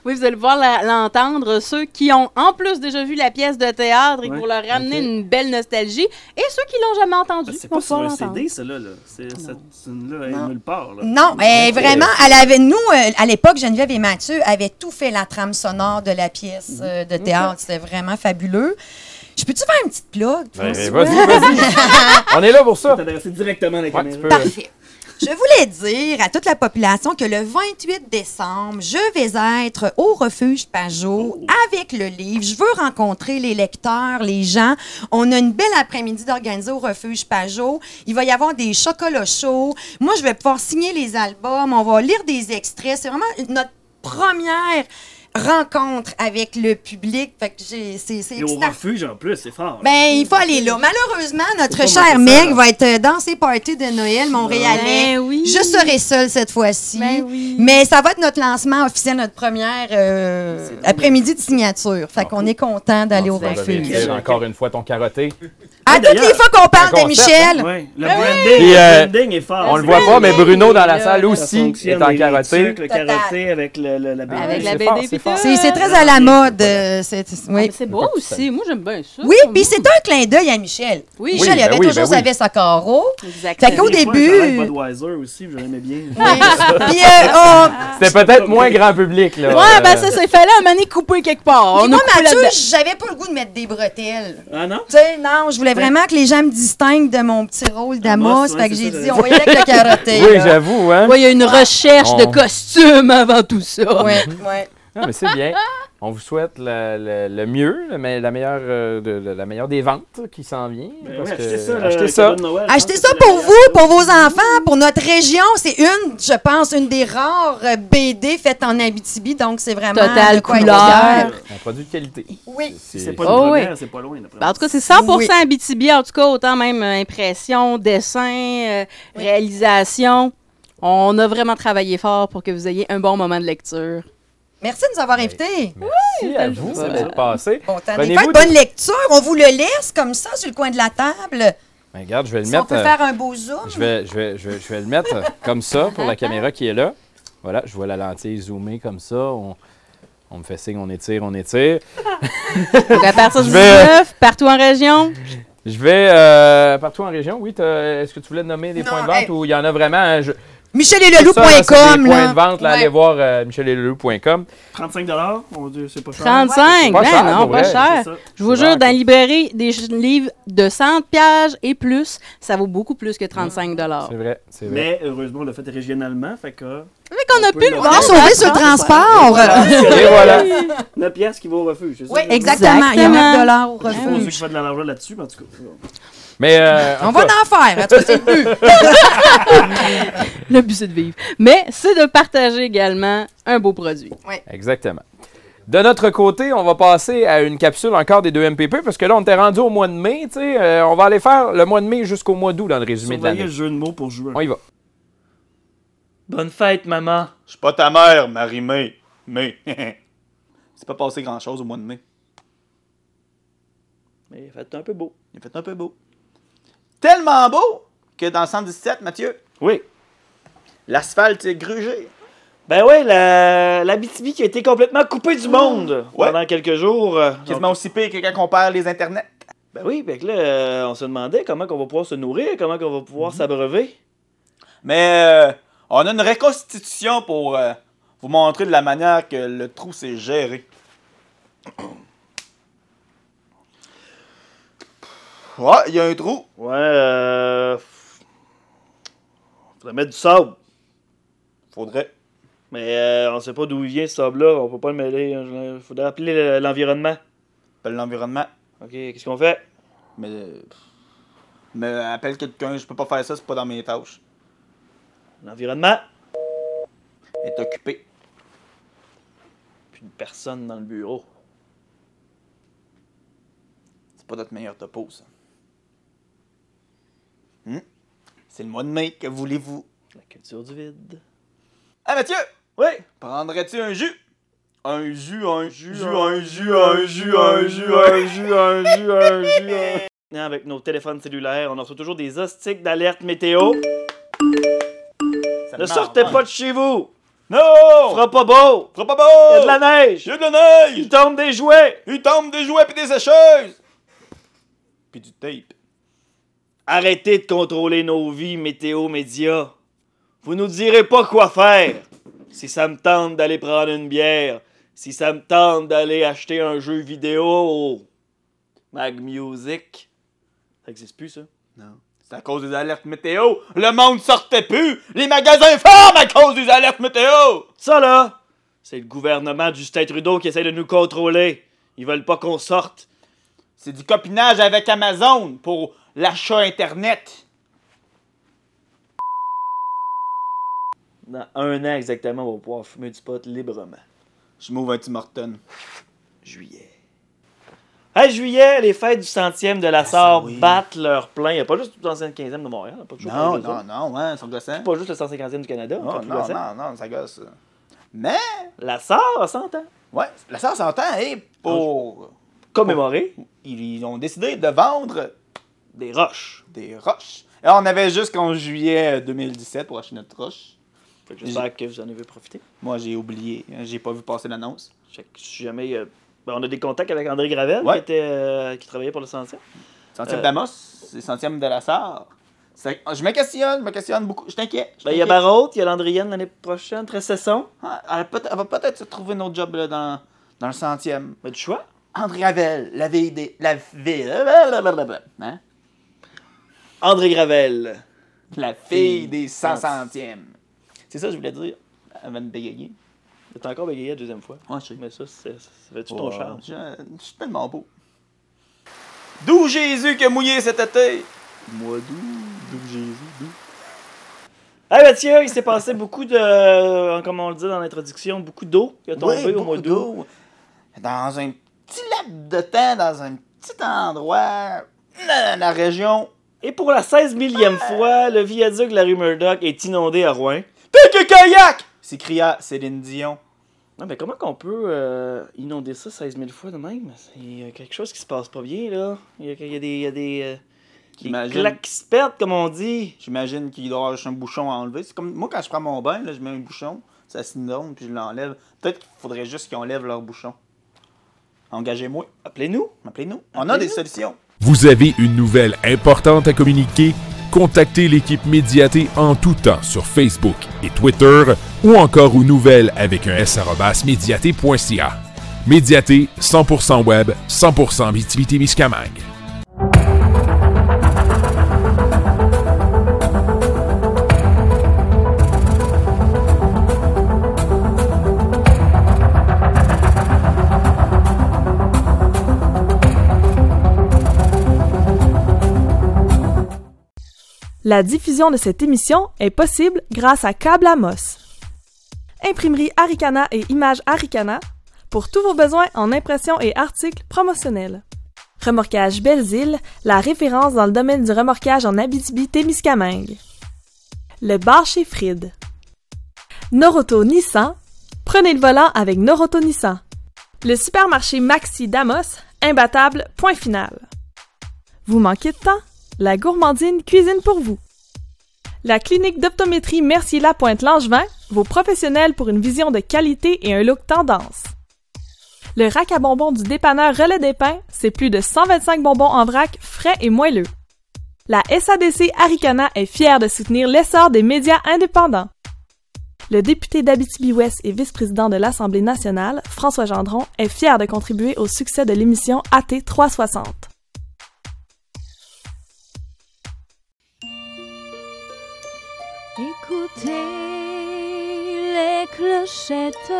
oui, vous allez pouvoir la- l'entendre. Ceux qui ont en plus déjà vu la pièce de théâtre et Ouais, pour leur ramener une belle nostalgie, et ceux qui l'ont jamais entendu C'est vont pas sur un. CD, ça, là. là. C'est, cette tune-là, elle est nulle part, là. Non, eh, vraiment, elle avait, nous, euh, à l'époque, Geneviève et Mathieu avaient tout fait la trame sonore de la pièce euh, de théâtre. C'était vraiment fabuleux. Je peux-tu faire une petite plug? Ben, vas-y, vas-y. <laughs> On est là pour ça. T'adresser directement à la Ouais, caméra. tu peux. Parfait. Je voulais dire à toute la population que le 28 décembre, je vais être au refuge Pajot avec le livre. Je veux rencontrer les lecteurs, les gens. On a une belle après-midi d'organiser au refuge Pajot. Il va y avoir des chocolats chauds. Moi, je vais pouvoir signer les albums. On va lire des extraits. C'est vraiment notre première rencontre avec le public. Fait que j'ai- c'est c'est Et au excitant. refuge, en plus, c'est fort. là. Ben, il faut aller là. Malheureusement, notre Faut pas chère manquer ça, Meg là. va être euh, dans ses parties de Noël montréalais. Ben oui. Je serai seule cette fois-ci. Ben oui. Mais ça va être notre lancement officiel, notre première euh, après-midi de signature. Fait qu'on est content d'aller au Tu vas refuge. revêtir encore une fois ton carotté. À toutes les fois qu'on parle Un de concept, Michel, Ouais, le Ah branding, Puis, euh, le branding est fort. On le voit pas, mais Bruno dans la salle Ça aussi fonctionne, est en les- les carotté. trucs, Le Total. carotté avec le, le- la BD. Avec la C'est BD fort, puis c'est fort. c'est c'est très à la mode. euh, c'est- c'est- Ah, oui, beau aussi. Moi, j'aime bien ça. oui puis c'est un clin d'œil à Michel. Oui. Michel, Oui, il avait ben oui, toujours ben oui. sa veste à carreaux. Exactement. Fait qu'au début- ça a l'air Budweiser aussi, je l'aimais bien. <laughs> Puis, euh, <laughs> on- C'était peut-être moins grand public, là. Ouais, ben Euh, ça, c'est fallait un donné couper quelque part. On moi, Mathieu, j'avais pas le goût de mettre des bretelles. Ah non? Tu sais, non, je voulais vraiment que les gens me distinguent de mon petit rôle d'Amos. Amos, ouais, fait que j'ai dit, on va y aller avec le carotté. Oui, j'avoue, hein. Ouais, il y a une recherche de costume avant tout ça. Ouais, ouais. Non, mais c'est bien. On vous souhaite le, le- le mieux, la, meilleure, euh, de- de- la meilleure des ventes qui s'en vient. Ben parce ouais, que- achetez ça, le achetez cadeau ça. de Noël. Achetez Je ça pense que pour vous, pour vos enfants, pour notre région. C'est une, je pense, une des rares euh, BD faites en Abitibi. Donc, c'est vraiment Total de quoi être couleur. fier. Un produit de qualité. Oui. Si c'est pas Oh, une oui. première, c'est pas loin. d'après Ben, en tout cas, c'est 100 Oui. Abitibi, en tout cas, autant même euh, impression, dessin, euh, réalisation. On a vraiment travaillé fort pour que vous ayez un bon moment de lecture. Merci de nous avoir invités. Merci à vous d'être passé. Bon des- bonne lecture. On vous le laisse comme ça sur le coin de la table. Ben, regarde, je vais le Si mettre. on peut euh, faire un beau zoom. Je vais, je, vais, je, vais, je vais le mettre euh, comme ça pour la caméra qui est là. Voilà, je vois la lentille zoomée comme ça. On, on me fait signe, on étire, on étire. Donc, à partir du Je vais- 19, partout en région? Je vais euh, partout en région. Oui, est-ce que tu voulais nommer des Non, points de vente hey. ou il y en a vraiment? hein, je- Michel et tout ça, là, c'est des Leloup.com. points là. de vente, là, Ouais. allez voir euh, micheleleloup.com. 35 mon Dieu, c'est pas cher. 35, Pas ben cher, non, pas cher. Je vous jure, dans la librairie, des livres de 100 pages et plus, ça vaut beaucoup plus que 35 dollars. C'est vrai, c'est vrai. Mais heureusement, on l'a fait régionalement, fait que... Mais qu'on a pu le a sauvé sur le transport. Et voilà. 9 <laughs> piastres qui vont au refuge, c'est ça? Oui, exactement. Il y a 9 dollars au Je suppose ceux refuge. qui font de l'argent là-dessus, mais en tout cas... Mais euh, On va en faire. En tout cas, c'est le but. <laughs> Le but, c'est de vivre. Mais c'est de partager également un beau produit. Exactement. De notre côté, on va passer à une capsule encore des deux MPP parce que là, on était rendu au mois de mai. tu sais. Euh, on va aller faire le mois de mai jusqu'au mois d'août dans le résumé de Surveillez l'année. le jeu de mots pour jouer. On y va. Bonne fête, maman. Je suis pas ta mère, Marie-May. Mais. <laughs> C'est pas passé grand-chose au mois de mai. Mais faites un peu beau. Il a fait un peu beau. Tellement beau que dans le 117, Mathieu, Oui. l'asphalte est grugé. Ben ouais, la, la BTB qui a été complètement coupée du monde Ouais. pendant quelques jours. euh, Quasiment aussi pire que quand on perd les internets. Ben oui, ben que là, euh, on se demandait comment qu'on va pouvoir se nourrir, comment qu'on va pouvoir Mhm. s'abreuver. Mais euh, on a une reconstitution pour euh, vous montrer de la manière que le trou s'est géré. Ouais, il y a un trou. Ouais, euh... Faudrait mettre du sable. Faudrait. Mais euh, on sait pas d'où il vient ce sable-là, on peut pas le mêler. hein. Faudrait appeler le- l'environnement. Appelle l'environnement. Ok, qu'est-ce qu'on fait? Mais. euh, Mais appelle quelqu'un, je peux pas faire ça, c'est pas dans mes tâches. L'environnement? Est occupé. Puis une personne dans le bureau. C'est pas notre meilleur topo, ça. Hmm? C'est le mois de mai, que voulez-vous? La culture du vide. Ah, Mathieu! Oui! Prendrais-tu un jus? Un jus, un jus, un un jus, un jus, un jus, un jus, un jus, un jus, un Avec nos téléphones cellulaires, on reçoit toujours des hostiques d'alerte météo. Ça Ne sortez marre, pas de chez vous! Non! Fera pas beau! Fera pas beau! Il y a de la neige! Il y a de la neige! Il tombe des jouets! Il tombe des jouets pis des sécheuses! Pis du tape. Arrêtez de contrôler nos vies, météo médias. Vous nous direz pas quoi faire. Si ça me tente d'aller prendre une bière, si ça me tente d'aller acheter un jeu vidéo Mag Music. Ça existe plus, ça? Non. C'est à cause des alertes météo. Le monde sortait plus. Les magasins ferment à cause des alertes météo. Ça, là, c'est le gouvernement du Justin Trudeau qui essaie de nous contrôler. Ils veulent pas qu'on sorte. C'est du copinage avec Amazon pour l'achat Internet. Dans un an exactement, on va pouvoir fumer du pot librement. Je m'ouvre un Tim Horton. Juillet. Hey, juillet, les fêtes du centième de la SAR oui. battent leur plein. Il n'y a pas juste toute l'ancienne 15e de Montréal. Pas toujours Non, non, ça. non, ouais, c'est gossant. Pas juste le 150e du Canada. Non, plus non, gossant. non, non, ça gosse. Mais, La SAR a 100 ans. ouais, la SAR s'entend, et pour. Commémorer Ils ont décidé de vendre des roches. des roches. On avait jusqu'en juillet 2017 pour acheter notre roche. Fait que J'espère que vous en avez profité. Moi, j'ai oublié. J'ai pas vu passer l'annonce. Fait que si jamais. euh, ben, on a des contacts avec André Gravel Ouais. qui, était, euh, qui travaillait pour le centième. Centième Euh, d'Amos, c'est centième de la SAR. C'est- Je me questionne, je me questionne beaucoup. Je t'inquiète. je Ben, il y a t'inquiète. Barrault, il y a Landrienne l'année prochaine, très cesson. Ah, Elle, peut- elle va peut-être se trouver un autre job là, dans, dans le centième. Mais du choix. André Ravel, la ville des. La. Blablabla. Hein? André Gravel. La fille des 100 centièmes. C'est ça que je voulais dire avant de bégayer. T'es encore bégayé la deuxième fois. Ouais, je sais. Mais ça, c'est- ça fait-tu ton charme? Je, je suis tellement beau. D'où Jésus qui a mouillé cet été? Moi d'où? D'où Jésus? D'où? Hey Mathieu, il s'est passé <laughs> beaucoup de, comme on le dit dans l'introduction, beaucoup d'eau qui a tombé Oui, au mois beaucoup d'août. d'eau. Dans un petit laps de temps, dans un petit endroit, dans la région. Et pour la 16 millième fois, le viaduc de la rue Murdoch est inondé à Rouen. Pique le kayak! s'écria Céline Dion. Non, mais comment qu'on peut euh, inonder ça 16 000 fois de même? Il y a quelque chose qui se passe pas bien, là. Il y a, il y a des, il y a des, euh, des claques qui se perdent, comme on dit. J'imagine qu'il doit y avoir un bouchon à enlever. C'est comme moi quand je prends mon bain, là, je mets un bouchon, ça s'inonde, puis je l'enlève. Peut-être qu'il faudrait juste qu'ils enlèvent leur bouchon. Engagez-moi. Appelez-nous. Appelez-nous. On a des solutions. Vous avez une nouvelle importante à communiquer? Contactez l'équipe Médiaté en tout temps sur Facebook et Twitter ou encore aux nouvelles avec un s médiaté.ca. Médiaté, 100% web, 100% Mistimité-Miscamingue. La diffusion de cette émission est possible grâce à Câble Amos. Imprimerie Aricana et Images Aricana. pour tous vos besoins en impression et articles promotionnels. Remorquage Belles-Îles, la référence dans le domaine du remorquage en Abitibi-Témiscamingue. Le bar chez Fried. Noroto Nissan, prenez le volant avec Noroto Nissan. Le supermarché Maxi Damos, imbattable, point final. Vous manquez de temps? La gourmandine cuisine pour vous. La clinique d'optométrie Mercier Lapointe Langevin, vos professionnels pour une vision de qualité et un look tendance. Le rack à bonbons du dépanneur Relais des Pins, c'est plus de 125 bonbons en vrac, frais et moelleux. La SADC Aricana est fière de soutenir l'essor des médias indépendants. Le député d'Abitibi-Ouest et vice-président de l'Assemblée nationale, François Gendron, est fier de contribuer au succès de l'émission AT 360. Les clochettes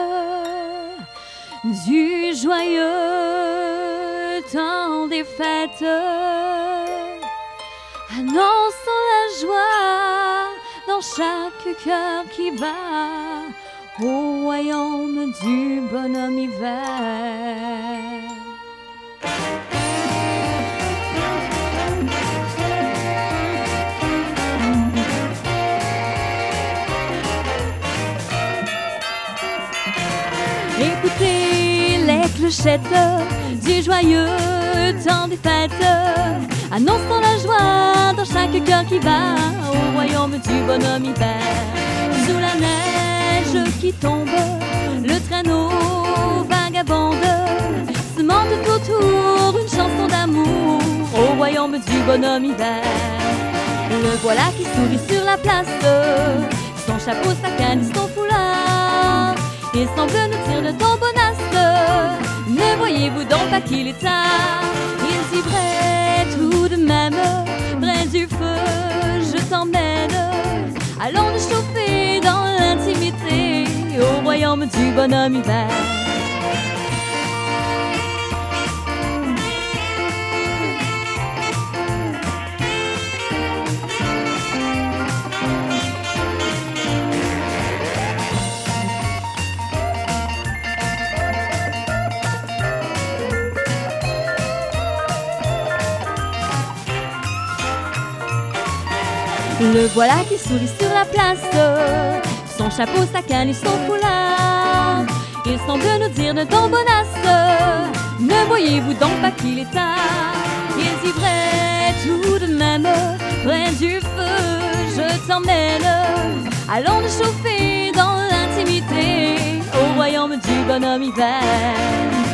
du joyeux temps des fêtes, annonçant la joie dans chaque cœur qui bat au royaume du bonhomme hiver. Clochettes du joyeux temps des fêtes, annonçant la joie dans chaque cœur qui bat au royaume du bonhomme hiver. Sous la neige qui tombe, le traîneau vagabonde, se monte autour une chanson d'amour au royaume du bonhomme hiver. Le voilà qui sourit sur la place, son chapeau, sa canne, son foulard. Il semble nous dire de ton bonasse. Ne voyez-vous donc pas qu'il est tard? Il dit vrai tout de même, près du feu, je t'emmène. Allons nous chauffer dans l'intimité au royaume du bonhomme hiver. Le voilà qui sourit sur la place, son chapeau, sa canne et son foulard. Il semble nous dire de ton bonasse, ne voyez-vous donc pas qu'il est tard? Dit vrai tout de même, près du feu, je t'emmène. Allons nous chauffer dans l'intimité au royaume du bonhomme hiver.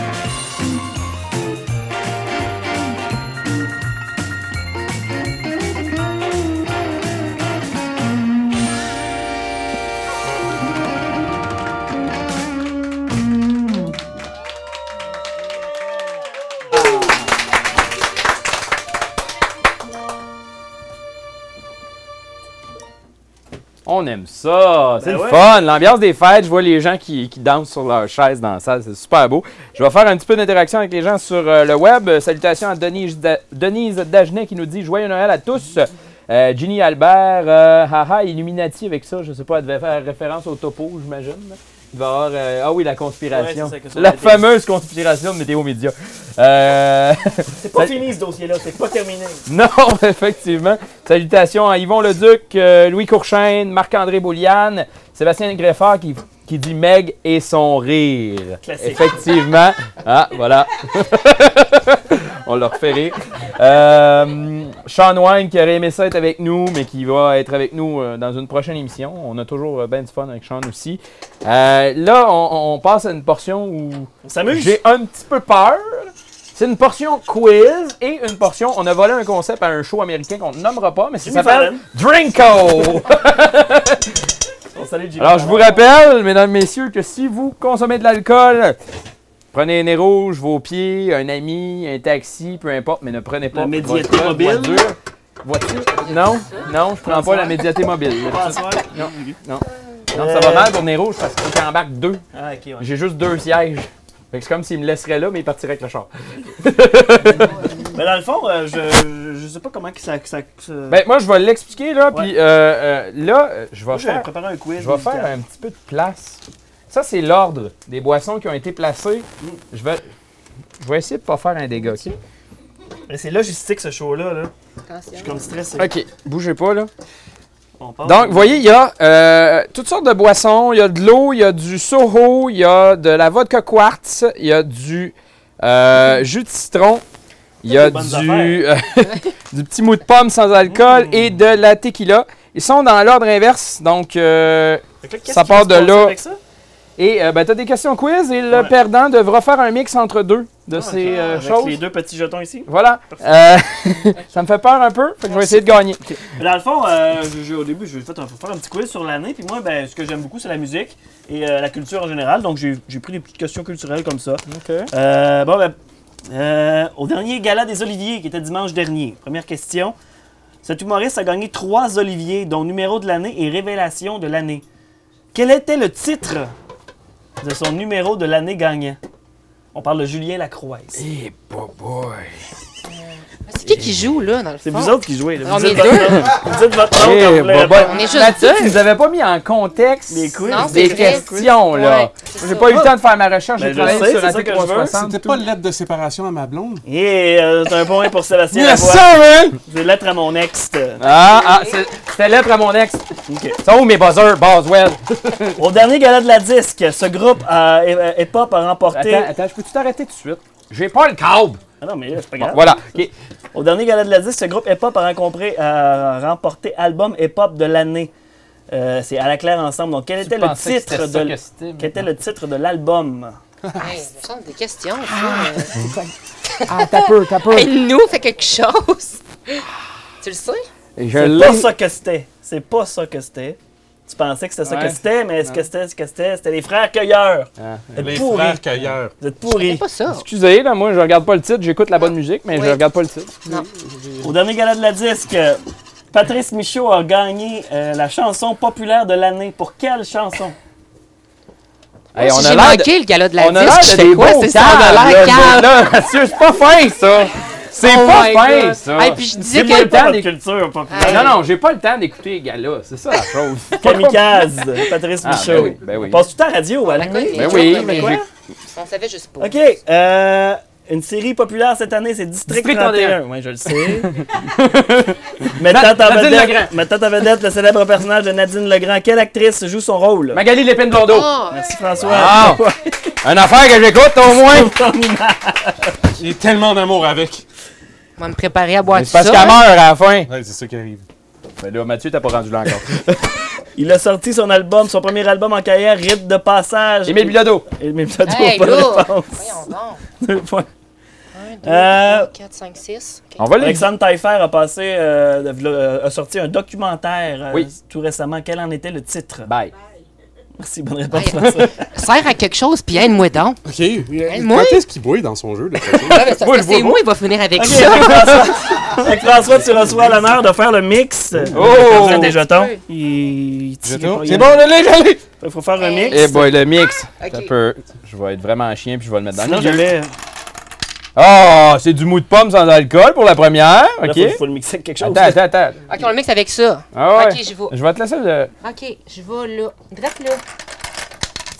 On aime ça. C'est Ben le ouais. fun. L'ambiance des fêtes, je vois les gens qui, qui dansent sur leur chaise dans la salle. C'est super beau. Je vais faire un petit peu d'interaction avec les gens sur euh, le web. Salutations à Denise, Da- Denise Dagenet qui nous dit Joyeux Noël à tous. Euh, Ginny Albert, euh, haha, Illuminati avec ça. Je sais pas, elle devait faire référence au topo, j'imagine. Il va y avoir. euh, ah oui, la conspiration. Ouais, ça, la fameuse conspiration de Météo Média. Euh, <laughs> C'est pas fini ce dossier-là, c'est pas terminé. non, <laughs> effectivement. Salutations à Yvon Leduc, euh, Louis Courchaine, Marc-André Bouliane, Sébastien Greffard qui, qui dit Meg et son rire. Classique. Effectivement. Ah, voilà. <laughs> On leur fait rire. Euh, Sean Wine qui aurait aimé ça être avec nous, mais qui va être avec nous euh, dans une prochaine émission. On a toujours euh, ben du fun avec Sean aussi. Euh, là, on, on passe à une portion où j'ai un petit peu peur. C'est une portion quiz et une portion. On a volé un concept à un show américain qu'on ne nommera pas, mais ça s'appelle Drinko. <laughs> Alors, je vous rappelle, mesdames, messieurs, que si vous consommez de l'alcool, prenez un nez rouge, vos pieds, un ami, un taxi, peu importe, mais ne prenez pas La médiaté votre mobile. voiture? Voiture? Non, non, je prends pas la médiaté mobile. <laughs> Soir. Non, non. Non, ça va mal pour nez rouge parce qu'il embarque deux. Ah, ouais. J'ai juste deux sièges. Fait que c'est comme s'il me laisserait là, mais il partirait avec le char. <laughs> Mais dans le fond, euh, je, je sais pas comment que ça. que ça, que ça- Ben, moi, je vais l'expliquer, là. Puis euh, euh, là, euh, je vais Moi, je vais faire, préparer un quiz. je vais faire un petit peu de place. Ça, c'est l'ordre des boissons qui ont été placées. Je vais, je vais essayer de pas faire un dégât. ok? Mais C'est logistique ce show-là. Là. Je suis comme stressé. OK, bougez pas, là. Donc, vous voyez, il y a euh, toutes sortes de boissons. Il y a de l'eau, il y a du soho, il y a de la vodka quartz, il y a du euh, jus de citron, il y a du, euh, <laughs> du petit mou de pomme sans alcool et de la tequila. Ils sont dans l'ordre inverse, donc euh, ça part de là. avec ça? Et euh, ben, tu as des questions quiz et le Ouais. perdant devra faire un mix entre deux de Ah, ces euh, Avec choses. les deux petits jetons ici. Voilà. Euh, <laughs> ça me fait peur un peu, fait que je vais essayer de gagner. Dans le fond, euh, je- je- au début, je vais faire un, faire un petit quiz sur l'année. Puis moi, ben, ce que j'aime beaucoup, c'est la musique et la culture en général. Donc, j'ai pris des petites questions culturelles comme ça. Euh, bon, ben, au dernier gala des Oliviers, qui était dimanche dernier, première question. Cet humoriste a gagné trois Oliviers, dont numéro de l'année et révélation de l'année. Quel était le titre de son numéro de l'année gagnant? On parle de Julien Lacroix. Eh, boy. C'est qui qui joue, là, dans le fond? C'est vous autres qui jouez. là. On Vous est dites <laughs> votre deux. nom. Vous dites votre nom quand vous voulez répondre. On est juste Mathieu, deux. tu nous avais pas mis en contexte Les quiz. Non, c'est des vrai. questions, là. Ouais, c'est J'ai ça. pas eu le temps de faire ma recherche, Ben, j'ai je travaillé sais, sur c'est la ça que je veux. 360. C'était pas lettre de séparation à ma blonde? Et euh, c'est un point pour Sébastien Lavoie. man! C'est lettre à mon ex. Ah, ah, c'est- c'était lettre à mon ex. Ok. Ça où mes buzzers, Boswell? Au dernier gala de la disque, ce groupe euh, hip- hip-hop a remporté. Attends, attends, je peux-tu t'arrêter tout de suite? J'ai pas le câble! Ah non, mais là, c'est pas Bon, grave. voilà. Au dernier gala de la disque, ce groupe hip-hop a rencontré, a remporté album hip-hop de l'année. Euh, c'est à la claire ensemble. Donc, quel était le que titre ça de que quel était le titre de l'album? Hey, ce sont des questions, ça. <laughs> Ah, t'as peu, t'as peu. Hey, nous, fait quelque chose. Tu le sais? Je C'est pas ça que c'était. C'est pas ça que c'était. Tu pensais que c'était ça Ouais. que c'était, mais ce que c'était, ce que c'était, c'était les frères cueilleurs. Ah. Vous êtes Les pourris. frères cueilleurs. Vous êtes C'est pourris. pas ça. Excusez, là, moi, je regarde pas le titre. J'écoute la bonne musique, mais je regarde pas le titre. Non. Au dernier gala de la disque, Patrice Michaud a gagné euh, la chanson populaire de l'année. Pour quelle chanson? Hey, on a J'ai de- manqué le gala de la On a disque. de des quoi? C'est ça, on a l'air calme. là. <laughs> C'est pas fin, ça! C'est Oh pas fin, God. ça! Hey, puis je disais J'ai que- pas le temps d'éc- culture populaire. Hey. Non, non, j'ai pas le temps d'écouter les gars-là. C'est ça la chose. <laughs> Kamikaze, Patrice Ah, Michaud. ben oui, ben oui. Passe tout à radio, à l'année. Ben oui, mais Quoi? On savait juste pas. OK. Euh, une série populaire cette année, c'est District, District 31. 31. Oui, je le sais. <laughs> <laughs> mettant, en vedette, mettant en vedette le célèbre personnage de Nadine Legrand. Quelle actrice joue son rôle? Magali Lépine Blondeau. Ah, Merci François. Ah! Une affaire que j'écoute au moins. J'ai tellement d'amour avec. On va me préparer à boire Mais tout C'est parce qu'elle meurt à la fin. Ouais, c'est ça qui arrive. Ben là, Mathieu, t'as pas rendu là encore. <laughs> Il a sorti son album, son premier album en carrière, Rite de passage. Émile Bilodeau. Émile Bilodeau, Hey, pas de là! réponse. Voyons donc. <laughs> Deux points. 1, 2, Euh, 3, 4, 5, 6. On va les. Alexandre Taillefer a passé, euh, de- euh, a sorti un documentaire euh, Oui. tout récemment. Quel en était le titre? Bye. Merci, bonne réponse. <laughs> François. Sert à quelque chose, puis aide-moi donc. OK. moi? Quand est-ce qu'il bouille dans son jeu, de toute façon? Ouais, mais ça, Moi, je c'est moi, il va finir avec ça. <laughs> François, tu reçois l'honneur de faire le mix. Oh! Des jetons. C'est bon, je l'ai. Il faut faire un mix. Eh boy, le mix. Peut. Je vais être vraiment chien puis je vais le mettre dans le je Ah, c'est du mou de pomme sans alcool pour la première. Là, OK. faut, faut le mixer avec quelque chose. Attends, attends, attends. Ok, on le mixe avec ça. Ah ouais. Ok, je vais. Je vais te laisser le. Ok, je vais là. Drette là.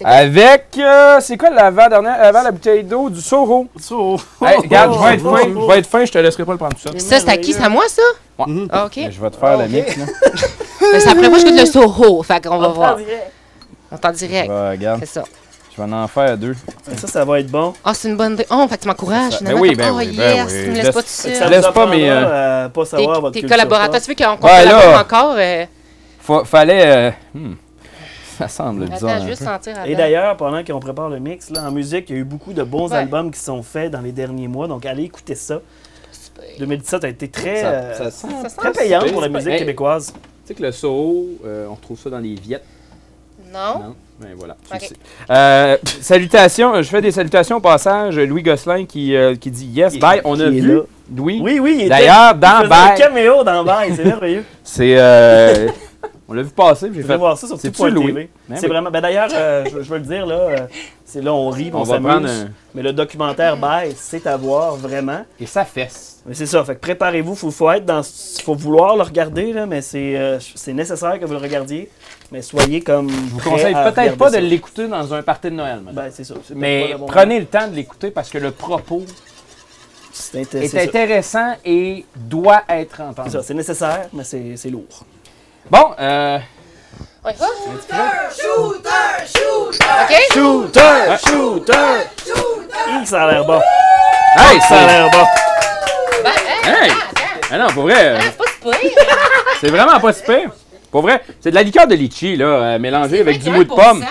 Avec. euh, c'est quoi l'avant-dernière. Avant la bouteille d'eau du Soho? So- Hey, regarde, je vais être fin. Je vais être fin, je te laisserai pas le prendre tout seul. Ça, c'est à qui? C'est à moi, ça? Ouais. Ah, ok. Mais Je vais te faire le Ok. mix, là. Mais <laughs> c'est après moi, je goûte le Soho. Fait qu'on va On voir. direct. On t'en direct. Ouais, regarde. C'est ça. Je vais en faire deux. Ça, ça va être bon. Ah, c'est une bonne idée. Oh, fait que tu m'encourages. Ben oui, ben oh, oui, ben yes, oui. tu me Laisse- laisses pas tout Fait que seul. ça Laisse pas, mais, euh, euh, pas savoir Tes, votre tes culture collaborateurs, tu veux qu'on collabore là. encore? euh, Fa- fallait. euh, hmm. Ça semble bizarre. Attends, un juste peu. sentir avant. Et d'ailleurs, pendant qu'on prépare le mix, là, en musique, il y a eu beaucoup de bons Ouais. albums qui sont faits dans les derniers mois. Donc, allez écouter ça. Super. 2017 a été très, Ça- euh, ça Ça très payant super. pour la musique Hey. québécoise. Tu sais que le Soho, euh, on retrouve ça dans les Viettes. Non? Non? Ben voilà. tu Ok. le sais. Euh, <laughs> salutations, je fais des salutations au passage. Louis Gosselin qui, euh, qui dit yes, bye. On a Qui est vu là. Louis. Oui, oui, il était- D'ailleurs, il dans faisait un Bye, caméo dans Bye, c'est merveilleux. <laughs> c'est. euh, <laughs> on l'a vu passer, puis j'ai Vous fait. voir ça sur C'est-tu. Louis? TV. Ben c'est oui. vraiment. Ben d'ailleurs, euh, je, je veux le dire, là, euh, c'est là on rit, on, On va s'amuse. prendre un- Mais le documentaire Bye, c'est à voir vraiment. Et ça fesse. Mais c'est ça, fait que préparez-vous, faut, faut être dans, faut vouloir le regarder là, mais c'est, euh, c'est nécessaire que vous le regardiez. Mais soyez comme. Je vous conseille peut-être pas de l'écouter dans un party de Noël. Ben, c'est ça. Mais prenez le temps de l'écouter parce que le propos est intéressant et doit être entendu. C'est ça, c'est nécessaire, mais c'est c'est lourd. Bon, euh, y va? Shooter, shooter, OK? Shooter! Shooter! Hi, Ça a l'air bon. hey, Ça a l'air bon. Ben, hey, Hey! attends. Ah non, pour vrai, euh, Ah, c'est pas si pire. c'est vraiment pas si pire. Pour vrai, c'est de la liqueur de litchi, là, euh, mélangée avec du 21%. mou de pomme.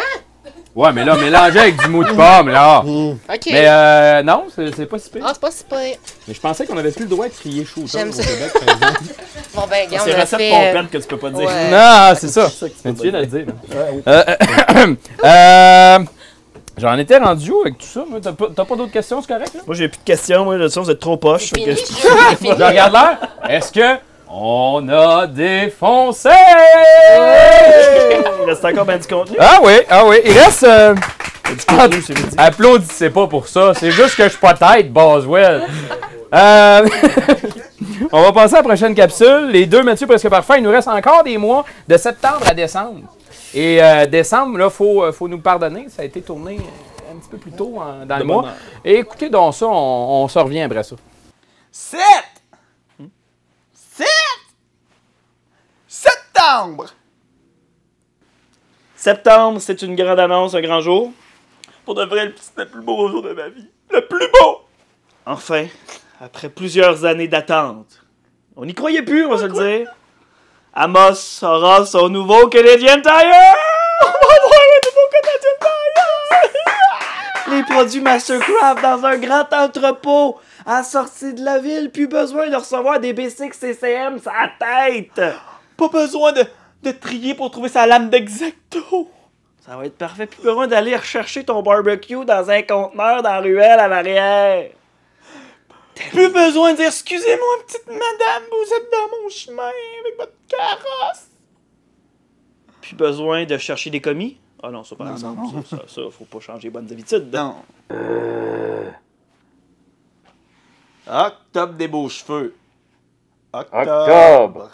Ouais, mais là, mélangé avec du mou de pomme, là. OK. Mais euh, non, c'est c'est pas si pire. Ah, c'est pas si pire. Mais je pensais qu'on avait plus le droit de crier shooter J'aime au ça. Québec, par exemple. <laughs> Bon, ben, gars, C'est a recette fait... euh, pompette que tu peux pas dire. ouais. Non, c'est ça. ça que tu Mais peux tu viens pas de le dire. là. Ouais, oui. Euh, <coughs> euh, J'en étais rendu où avec tout ça? moi? T'as pas, t'as pas d'autres questions, c'est correct? Là? Moi, j'ai plus de questions. Moi, de toute façon, vous êtes trop poche. C'est que- Je regarde l'heure. Est-ce que on a défoncé? Il reste encore bien du contenu. Ah oui, ah oui. Il reste. euh, Du contenu, c'est dit. Applaudissez pas pour ça. C'est juste que je suis pas tête, Boswell. Euh, <laughs> On va passer à la prochaine capsule. Les deux Mathieu presque parfait. Il nous reste encore des mois de septembre à décembre. Et euh, décembre, là, faut, euh, faut nous pardonner. Ça a été tourné un petit peu plus tôt en- dans De le mois. heure. Et écoutez donc ça, on, on se revient après ça. 7! 7! Septembre! Septembre, c'est une grande annonce, un grand jour. Pour de vrai, c'est le plus beau jour de ma vie. Le plus beau! Enfin, après plusieurs années d'attente, on n'y croyait plus, on va se le dire. Amos aura son nouveau Canadian Tire! On va avoir un nouveau Canadian Tire! Les produits Mastercraft dans un grand entrepôt à la sortie de la ville, plus besoin de recevoir des B6 CCM sa tête! Pas besoin de, de trier pour trouver sa lame d'exacto. Ça va être parfait. Plus besoin d'aller rechercher ton barbecue dans un conteneur dans la ruelle à l'arrière. Plus besoin de dire excusez-moi, petite madame, vous êtes dans mon chemin avec votre carrosse. Plus besoin de chercher des commis? Ah non, ça par Non, exemple, non. Ça, ça, ça, faut pas changer les bonnes habitudes. Non. Octobre des beaux cheveux. Octobre.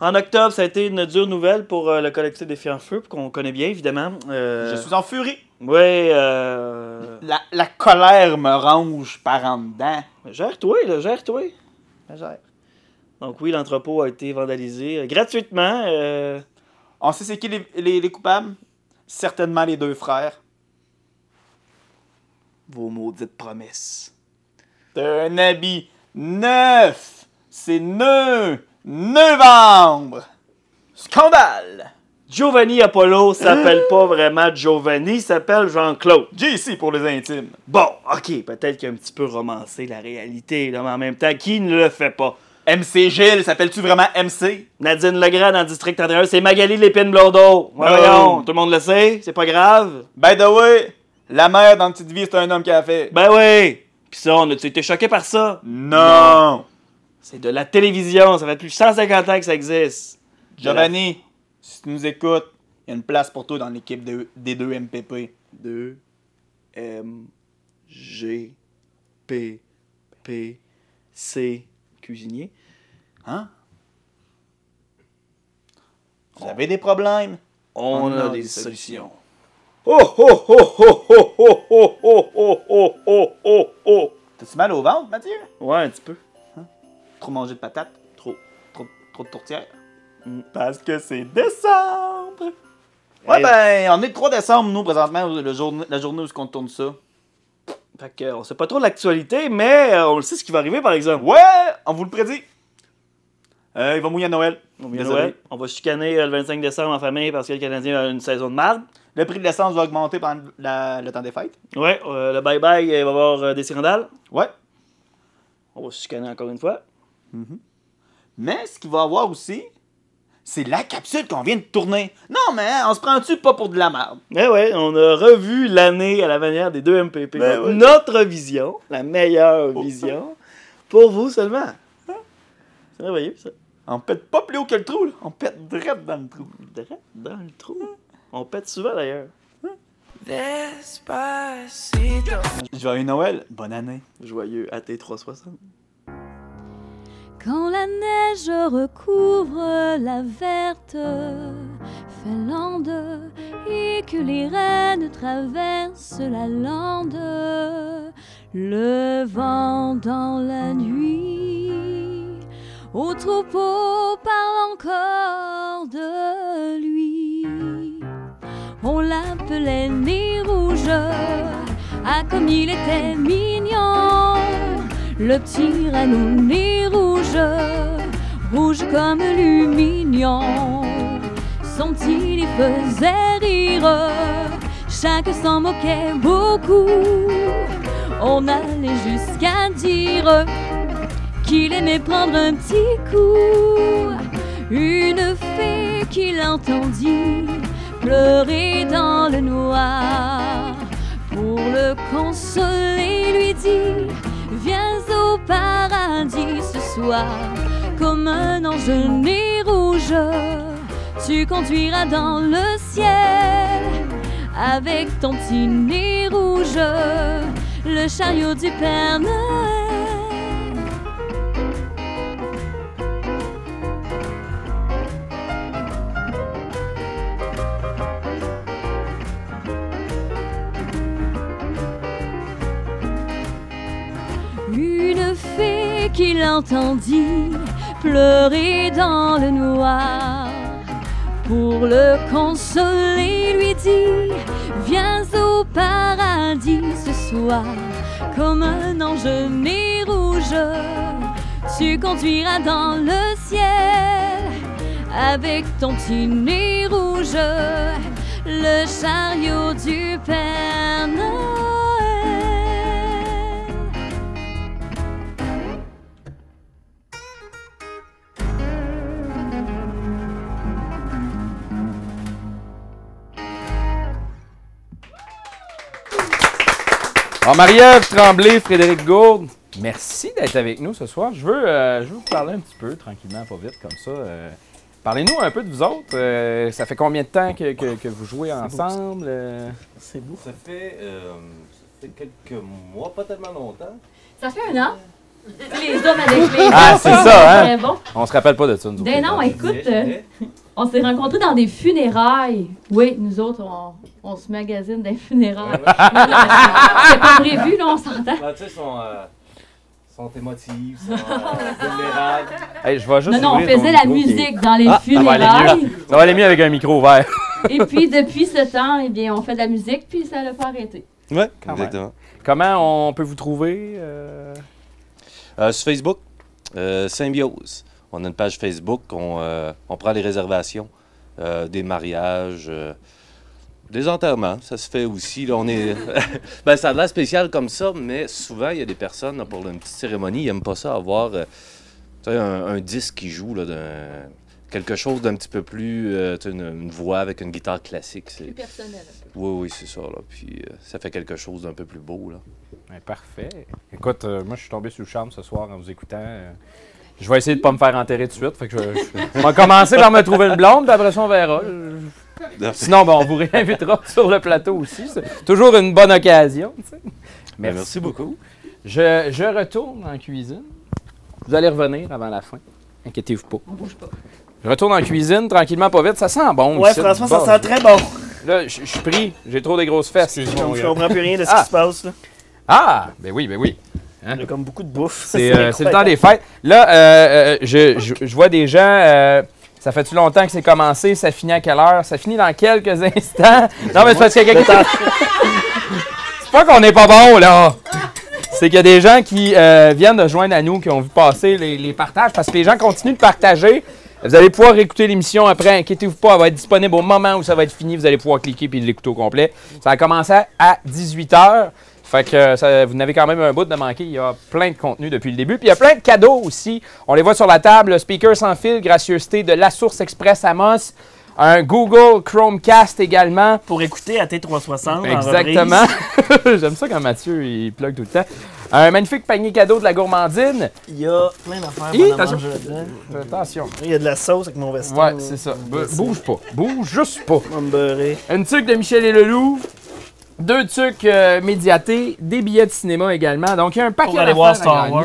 En octobre, ça a été une dure nouvelle pour euh, le collectif des Filles en Feu, qu'on connaît bien évidemment. Euh, Je suis en furie. Ouais, euh. La, la colère me ronge par en dedans. Gère-toi, là, gère-toi. Gère. Donc oui, l'entrepôt a été vandalisé euh, gratuitement. euh, On sait c'est qui les, les- les coupables? Certainement les deux frères. vos maudites promesses. T'as un habit neuf. C'est neuf. Novembre. Scandale. Giovanni Apollo s'appelle pas vraiment Giovanni, s'appelle Jean-Claude. JC pour les intimes. Bon, ok, peut-être qu'il a un petit peu romancé la réalité, là, mais en même temps, qui ne le fait pas? MC Gilles, s'appelle-tu vraiment MC? Nadine Legrand dans le district 31, c'est Magali Lépine Blondeau. Ouais, Oh. Voyons, tout le monde le sait, c'est pas grave. By the way, la mère dans Petite Vie, c'est un homme qui a fait. Ben oui! Pis ça, on a-tu été choqué par ça? Non! C'est de la télévision, ça fait plus de 150 ans que ça existe. Giovanni, si tu nous écoutes, il y a une place pour toi dans l'équipe de- des deux MPP. 2 M G P P C cuisinier. Hein? Vous avez des problèmes? On, a, a des des solutions. Oh oh oh oh oh oh oh oh oh oh oh oh T'as-tu mal au ventre, Mathieu? Ouais, un petit peu. Trop mangé de patates? Trop. Trop, trop de tourtières? Mm. Parce que c'est décembre! Ouais, ben, on est le 3 décembre, nous, présentement, le jour, la journée où on tourne ça. Fait que, on sait pas trop l'actualité, mais euh, on le sait ce qui va arriver par exemple. Ouais, on vous le prédit. Euh, il va mouiller à Noël. On. Noël. on va chicaner euh, le 25 décembre en famille parce que le Canadien a une saison de marde. Le prix de l'essence va augmenter pendant la- le temps des fêtes. Ouais, euh, le bye-bye, il va y avoir euh, des scandales. Ouais. On va se chicaner encore une fois. Mais ce qu'il va y avoir aussi, c'est la capsule qu'on vient de tourner. Non, mais hein, on se prend-tu pas pour de la merde? Eh ouais, on a revu l'année à la manière des deux MPP. Ben ouais. Notre vision, la meilleure vision, pour vous seulement. C'est merveilleux, ça. On pète pas plus haut que le trou, là. On pète direct dans le trou. Direct dans le trou. On pète souvent d'ailleurs. Joyeux Noël, bonne année. Joyeux AT360. Quand la neige recouvre la verte Finlande et que les rennes traversent la lande, le vent dans la nuit, au troupeau parle encore de lui. L'appelait nez rouge, ah comme il était mignon, le petit renne au nez rouge, rouge comme lumignon. Son petit les faisait rire, chacun s'en moquait beaucoup. On allait jusqu'à dire qu'il aimait prendre un petit coup. Une fée qui l'entendit pleurer dans le noir. Pour le consoler, lui dit Viens au paradis ce soir, comme un ange né rouge. Tu conduiras dans le ciel avec ton petit nez rouge, le chariot du Père Noël. Qui l'entendit pleurer dans le noir. Pour le consoler, lui dit Viens au paradis ce soir, comme un ange né rouge. Tu conduiras dans le ciel avec ton petit rouge, le chariot du Père Noël. Marie-Ève Tremblay, Frédéric Gourde, merci d'être avec nous ce soir. Je veux, euh, je veux vous parler un petit peu, tranquillement, pas vite, comme ça. Euh, Parlez-nous un peu de vous autres. Euh, ça fait combien de temps que, que- que vous jouez ensemble? C'est beau. Ça fait, euh, ça fait quelques mois, pas tellement longtemps. Ça fait un an. Les hommes avec les Ah, c'est ça, hein? Bon. On se rappelle pas de ça, nous. Ben non, écoute, euh, on s'est rencontrés dans des funérailles. Oui, nous autres, on, on se magasine dans les funérailles. C'est pas prévu, là, on s'entend. Ben, tu sais, ils sont, euh, sont émotifs, sont euh, vulnérables. Hey, je vais juste Non, non, on faisait la qui musique dans les Ah, Ça va aller funérailles. Ça va aller mieux avec un micro ouvert. Et puis, depuis ce temps, eh bien, on fait de la musique, puis ça l'a pas arrêté. Oui, exactement. Comment on peut vous trouver? euh? Euh, sur Facebook, euh, Symbiose. On a une page Facebook, on, euh, on prend les réservations, euh, des mariages, euh, des enterrements. Ça se fait aussi. Là, on est... <laughs> ben, ça a l'air spécial comme ça, mais souvent, il y a des personnes, là, pour une petite cérémonie, ils n'aiment pas ça avoir euh, un, un disque qui joue, là, d'un- quelque chose d'un petit peu plus. euh, une, une voix avec une guitare classique. c'est- Plus personnel. Oui, oui, c'est ça. Là. Puis euh, ça fait quelque chose d'un peu plus beau. Là. Ben, parfait. Écoute, euh, moi, je suis tombé sur le charme ce soir en vous écoutant. Je vais essayer de pas me faire enterrer tout de suite. Fait que je, je- commencer par me trouver une blonde, puis après ça, on verra. Sinon, ben, on vous réinvitera <laughs> sur le plateau aussi. C'est toujours une bonne occasion. Ben, merci beaucoup. Je, je retourne en cuisine. Vous allez revenir avant la fin. Inquiétez-vous pas. On bouge pas. Je retourne en cuisine, tranquillement, pas vite. Ça sent bon. Ouais, ici. franchement, ça Bon. sent très bon. Là, je suis pris. J'ai trop des grosses fesses. Je je comprends plus rien de ce qui Ah. se passe. Là. Ah, ben oui, ben oui. Hein? Il y a comme beaucoup de bouffe. C'est <laughs> euh, le temps des fêtes. Là, euh, euh, je, je- je vois des gens. ça fait-tu longtemps que c'est commencé? Ça finit à quelle heure? Ça finit dans quelques <laughs> instants? Non, mais c'est parce qu'il y a quelqu'un. <laughs> c'est pas qu'on n'est pas bon, là! C'est qu'il y a des gens qui viennent de joindre à nous, qui ont vu passer les, les partages, parce que les gens continuent de partager. Vous allez pouvoir écouter l'émission après, inquiétez-vous pas, elle va être disponible au moment où ça va être fini. Vous allez pouvoir cliquer puis l'écouter au complet. Ça a commencé à 18h. Fait que euh, ça- vous n'avez quand même un bout de manquer. Il y a plein de contenu depuis le début. Puis il y a plein de cadeaux aussi. On les voit sur la table. Le speaker sans fil, gracieuseté de La Source Express Amos. Un Google Chromecast également. Pour écouter à T360. en Exactement. <laughs> J'aime ça quand Mathieu il plug tout le temps. Un magnifique panier cadeau de la gourmandine. Il y a plein d'affaires. À attention. Attention. Il y a de la sauce avec mon veston. Ouais, c'est ça. Bouge pas. Bouge juste pas. On va me beurrer. Une tuque de Michel et Leloup. Deux trucs euh, médiatés, des billets de cinéma également. Donc, il y a un paquet Pour aller voir d'affaires à Star. Wars.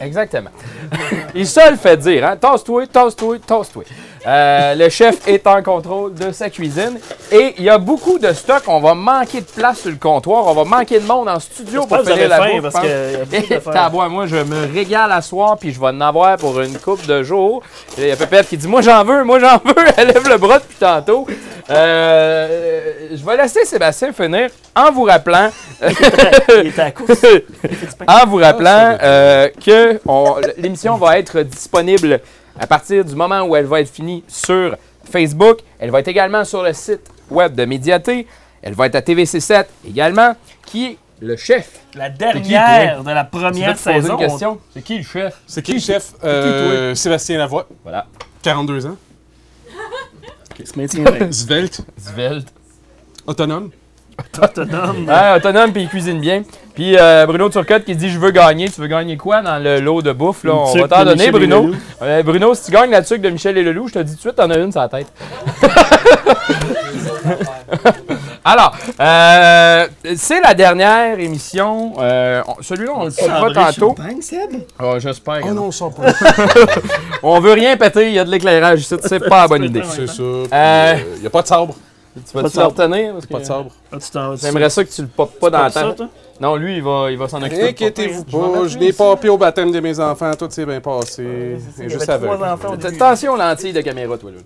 Exactement. <laughs> Il se le fait dire, hein? Tasse-toi, tasse-toi, tasse-toi. Euh, le chef est en contrôle de sa cuisine et il y a beaucoup de stock. On va manquer de place sur le comptoir. On va manquer de monde en studio pour que faire la bouffe. parce d'affaires. tabois, moi, je me régale à soir puis je vais en avoir pour une coupe de jours. Il y a Pépette qui dit Moi, j'en veux, moi, j'en <laughs> veux. Elle lève le bras depuis tantôt. Euh, je vais laisser Sébastien finir en vous rappelant. Il était à la course. <laughs> en vous rappelant euh, que on- l'émission va être disponible à partir du moment où elle va être finie sur Facebook. Elle va être également sur le site web de Médiaté. Elle va être à TVC7 également, qui est le chef? La qui, dernière de la première saison. C'est qui le chef? C'est qui le chef? Euh, Sébastien Lavoie. Voilà. 42 ans. se maintient. Svelte. Svelte. Autonome. Autonome. <laughs> Ouais, autonome puis il cuisine bien. Puis euh, Bruno Turcotte qui dit je veux gagner. Tu veux gagner quoi dans le lot de bouffe là? On va t'en donner Michel Bruno. Euh, Bruno, si tu gagnes la tuque de Michel et Leloup, je te dis tout de suite, t'en as une sur la tête. <laughs> Alors, euh, c'est la dernière émission. Euh, on- Celui-là, on le fera Sabré tantôt. Oh, J'espère. Oh non, on pas. <laughs> on veut rien péter, il y a de l'éclairage ici, c'est pas la bonne idée. C'est ça. Il n'y a pas de sabre. Tu vas Pas te de sabre. retenir? Parce Pas de que sabre. Ah, tu t'en- tu- J'aimerais ça que tu le popes pas dans la tête. toi? Non, lui, il va, il va s'en occuper. Inquiétez-vous pas, je n'ai pas au baptême de mes enfants, tout s'est bien passé. Et y juste aveugle. Attention aux lentilles de caméra, toi, là.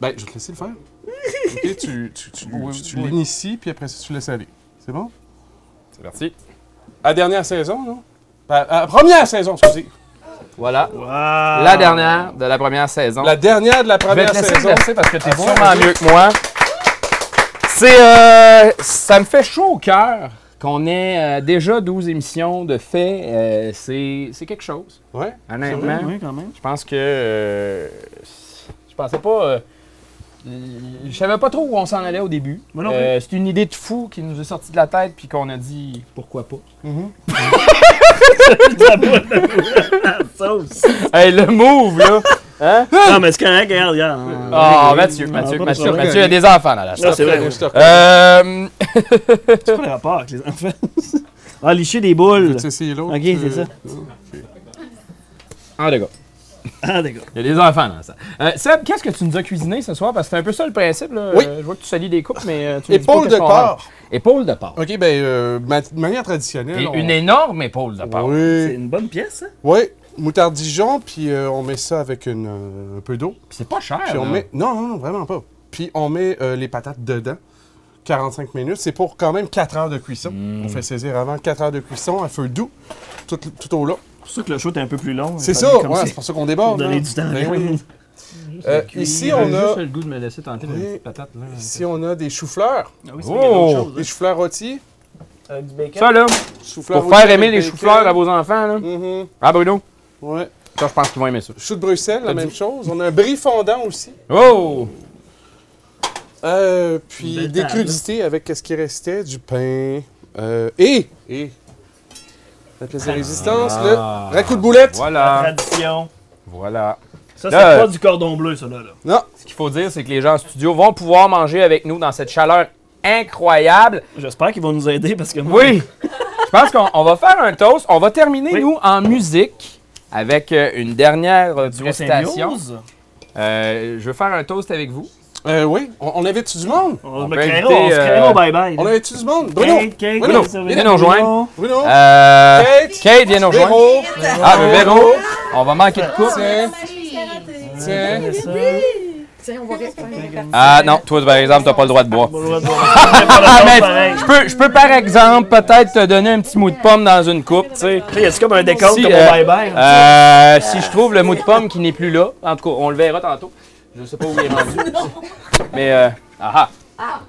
Ben, je vais te laisser le faire. ok, tu, tu, tu, tu, tu l'inities, puis après ça, tu laisses aller. C'est bon? C'est parti. À la dernière saison, non? À à la première saison, excusez. Voilà. Wow. La dernière de la première saison. La dernière de la Je vais première te laisser saison. exercer parce que t'es Ah bon, sûrement mieux que moi. C'est, euh, ça me fait chaud au cœur qu'on ait euh, déjà 12 émissions de fait. Euh, c'est, c'est quelque chose. Ouais. Honnêtement. Oui, quand même. Je pense que. euh, je pensais pas. Euh, je savais pas trop où on s'en allait au début. Moi non Euh, c'est une idée de fou qui nous est sortie de la tête puis qu'on a dit pourquoi pas. <laughs> La sauce. Hey, le move là! Hein? Non, mais c'est correct, regarde, regarde. Oh, Mathieu, Non, Mathieu, pas de Mathieu, problème. Mathieu, il y a des enfants là. là. Ah, c'est vrai. Je te Euh, C'est quoi le rapport avec les enfants? ah, licher des boules. Tu sais, c'est l'autre. Ok, c'est ça. Ah, d'accord. Ah, d'accord. Il y a des enfants dans ça. Euh, Seb, qu'est-ce que tu nous as cuisiné ce soir? Parce que c'est un peu ça le principe. Là. Oui. Euh, je vois que tu salis des coupes, mais euh, tu me dis pas Épaule de porc. Épaule de porc. Ok, ben, euh, ma- de manière traditionnelle. Et on- une énorme épaule de porc. C'est Oui. une bonne pièce, ça? Oui, moutarde Dijon, puis euh, on met ça avec une, euh, un peu d'eau. Puis c'est pas cher. Puis on là. met. Non, non, non, vraiment pas. Puis on met euh, les patates dedans. 45 minutes. C'est pour quand même 4 heures de cuisson. Mm. On fait saisir avant 4 heures de cuisson à feu doux, tout, tout au long. C'est pour ça que le show est un peu plus long. C'est ça, ouais, c'est- pour ça qu'on déborde. Donner du temps. Ben oui. <laughs> Euh, ici, on juste a, le goût de me laisser tenter la Oui. petite patate. Là. ici, on a des choux-fleurs. Ah oui, Oh! choses, Des hein. choux-fleurs rôtis. Avec du bacon. Ça, là, pour rôtis faire aimer les choux-fleurs à vos enfants, là. Mhm. Ah, Bruno? Ouais. Ça, je pense qu'ils vont aimer ça. Choux de Bruxelles, la même dit- chose. On a un brie fondant aussi. Oh! Euh, puis des crudités avec ce qui restait, du pain. Euh, et, et, la pièce de résistance, Ah. le racoup de boulette. La Voilà. tradition. Voilà. Ça, Là, c'est euh, pas du cordon bleu, ça, là. là. Non, Ce qu'il faut dire, c'est que les gens en studio vont pouvoir manger avec nous dans cette chaleur incroyable. J'espère qu'ils vont nous aider parce que moi. Oui! Je pense qu'on on va faire un toast. On va terminer, Oui. nous, en musique avec euh, une dernière euh, Du prestation. symbiose. Euh, je veux faire un toast avec vous. Euh, oui, on, on avait-tu du monde? On, On créera, on se créera euh, au bye-bye. On là. avait-tu du monde? Bruno! Kate, Kate, Bruno, Kate, viens nous rejoindre. Bruno! Euh, Kate! Kate, viens nous rejoindre. Ah, mais Véro, on va manquer de coupe. Tiens, tiens. Tiens, on va rester. Ah non, toi, par exemple, t'as pas le droit de boire. <laughs> Mais je peux, je peux, par exemple, peut-être te donner un petit mou de pomme dans une coupe, tu sais. A-tu comme un décompte Si, comme euh, au bye-bye? Euh, si je trouve le mou de pomme qui n'est plus là, en tout cas, on le verra tantôt. Je sais pas où il est <laughs> rendu. Mais, euh, ah ah.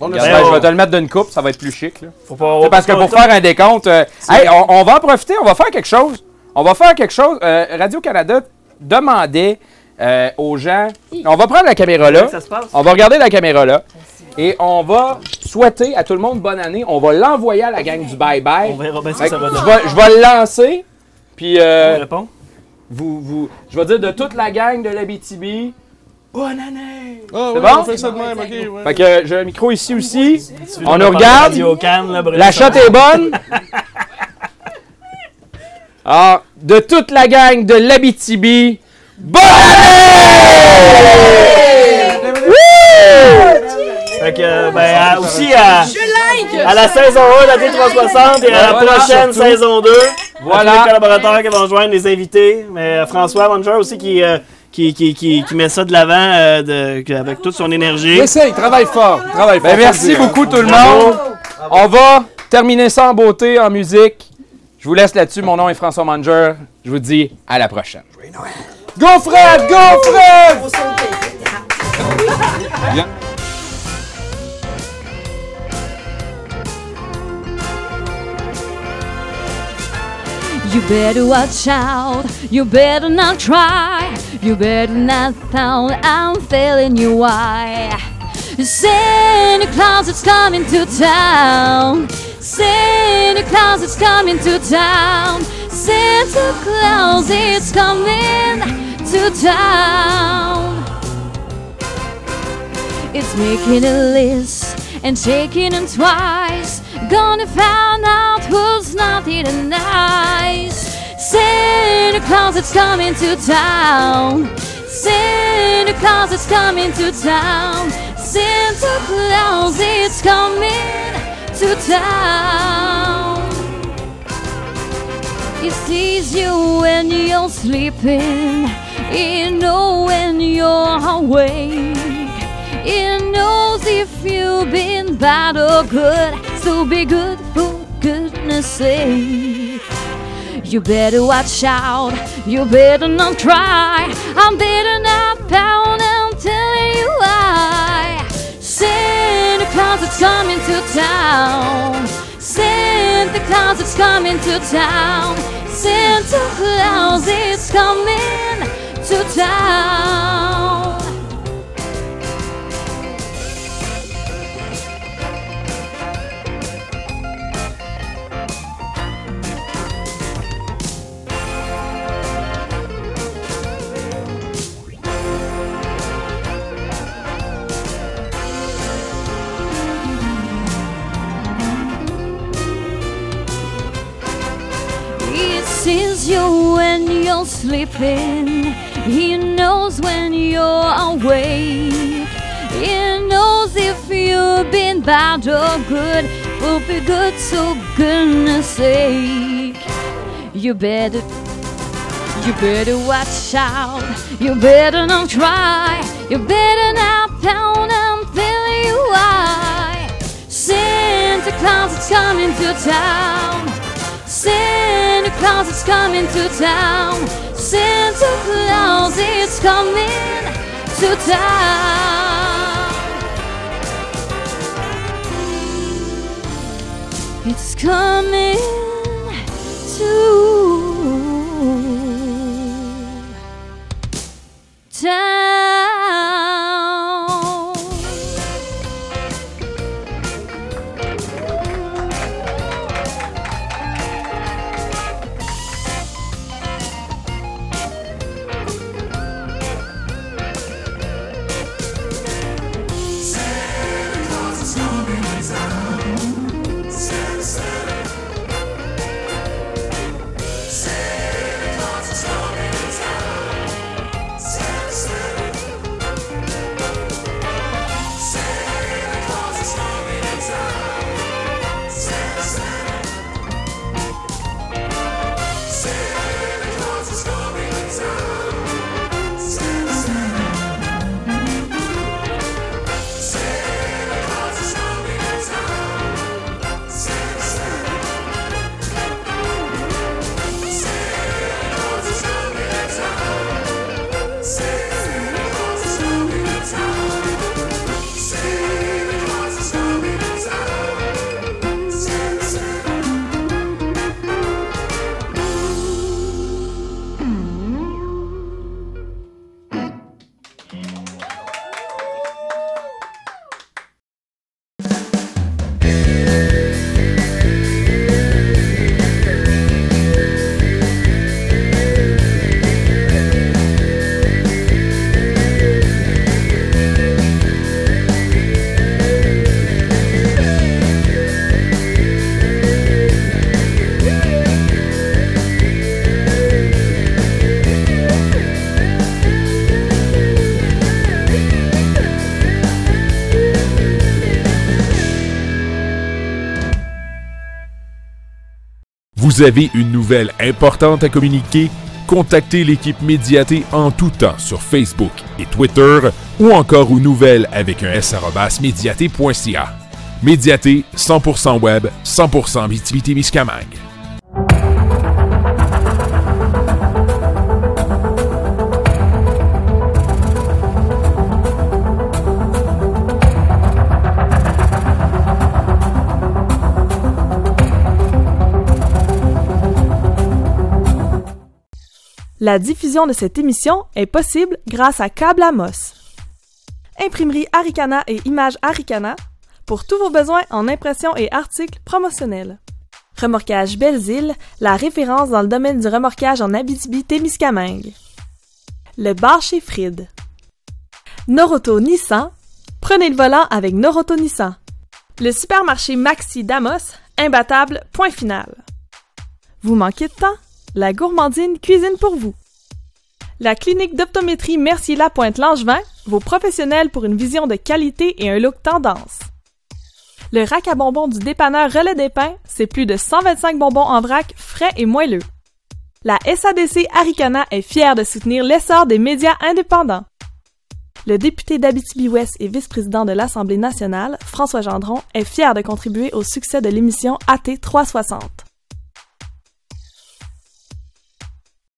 On a Regarde, Ben, je vais te le mettre d'une coupe, ça va être plus chic. Là. Faut pas. C'est parce que pour faire un décompte, euh, hey, on, on va en profiter, on va faire quelque chose. On va faire quelque chose. Euh, Radio-Canada demandait euh, aux gens. On va prendre la caméra là. Comment ça se passe? On va regarder la caméra là. Et on va souhaiter à tout le monde bonne année. On va l'envoyer à la gang du Bye Bye. On verra bien Fait si que ça va je, donner. vais, je vais le lancer. Puis On euh, répond? vous, vous, je vais dire de toute la gang de l'Abitibi, Bonne année! Ah, C'est ouais, bon? on fait ça de même, ok, ouais. Fait que j'ai un micro ici aussi. On nous regarde. La shot est bonne. Alors, <laughs> de toute la gang de l'Abitibi, bonne année! Fait que, euh, ben, à- aussi à, à la saison 1 de la D360 et à la prochaine saison 2. Voilà. Les collaborateurs qui vont joindre, les invités. Mais euh, François Manger aussi qui, euh, qui, qui, qui, qui met ça de l'avant euh, avec toute son énergie. Essaye, il travaille fort. il Travaille fort Ben, faut merci beaucoup tout le monde. On va terminer ça en beauté, en musique. Je vous laisse là-dessus. Mon nom est François Manger. Je vous dis à la prochaine. Go Fred! Go Fred! You better watch out, you better not try, you better not pound, I'm telling you why. Santa Claus is coming to town, Santa Claus is coming to town, Santa Claus is coming to town. It's making a list and shaking him twice. Gonna find out who's naughty nice. Santa Claus is coming to town. Santa Claus is coming to town. Santa Claus is coming to town. He sees you when you're sleeping. He knows when you're awake. He knows if you've been bad or good. So be good for goodness sake. You better watch out. You better not try. I'm better not pound. I'm telling you why. Santa Claus is coming to town. Santa Claus is coming to town. Santa Claus is coming to town. Sleeping. He knows when you're awake. He knows if you've been bad or good. Will be good, so goodness sake. You better, you better watch out. You better not try. You better not pound. I'm you why. Santa Claus is coming to town. Santa Claus is coming to town. Santa Claus is coming to town. It's coming to town. Vous avez une nouvelle importante à communiquer? Contactez l'équipe Médiaté en tout temps sur Facebook et Twitter ou encore aux nouvelles avec un s médiaté.ca. Médiaté 100% web, 100% Miscamingue. La diffusion de cette émission est possible grâce à Câble Amos. Imprimerie Aricana et Images Aricana pour tous vos besoins en impression et articles promotionnels. Remorquage Belles-Îles, la référence dans le domaine du remorquage en Abitibi-Témiscamingue. Le bar chez Fried. Noroto Nissan, prenez le volant avec Noroto Nissan. Le supermarché Maxi Damos, imbattable, point final. Vous manquez de temps? La gourmandine cuisine pour vous. La clinique d'optométrie Mercier Lapointe Langevin, vos professionnels pour une vision de qualité et un look tendance. Le rack à bonbons du dépanneur Relais des Pins, c'est plus de 125 bonbons en vrac, frais et moelleux. La SADC Aricana est fière de soutenir l'essor des médias indépendants. Le député d'Abitibi-Ouest et vice-président de l'Assemblée nationale, François Gendron, est fier de contribuer au succès de l'émission AT 360.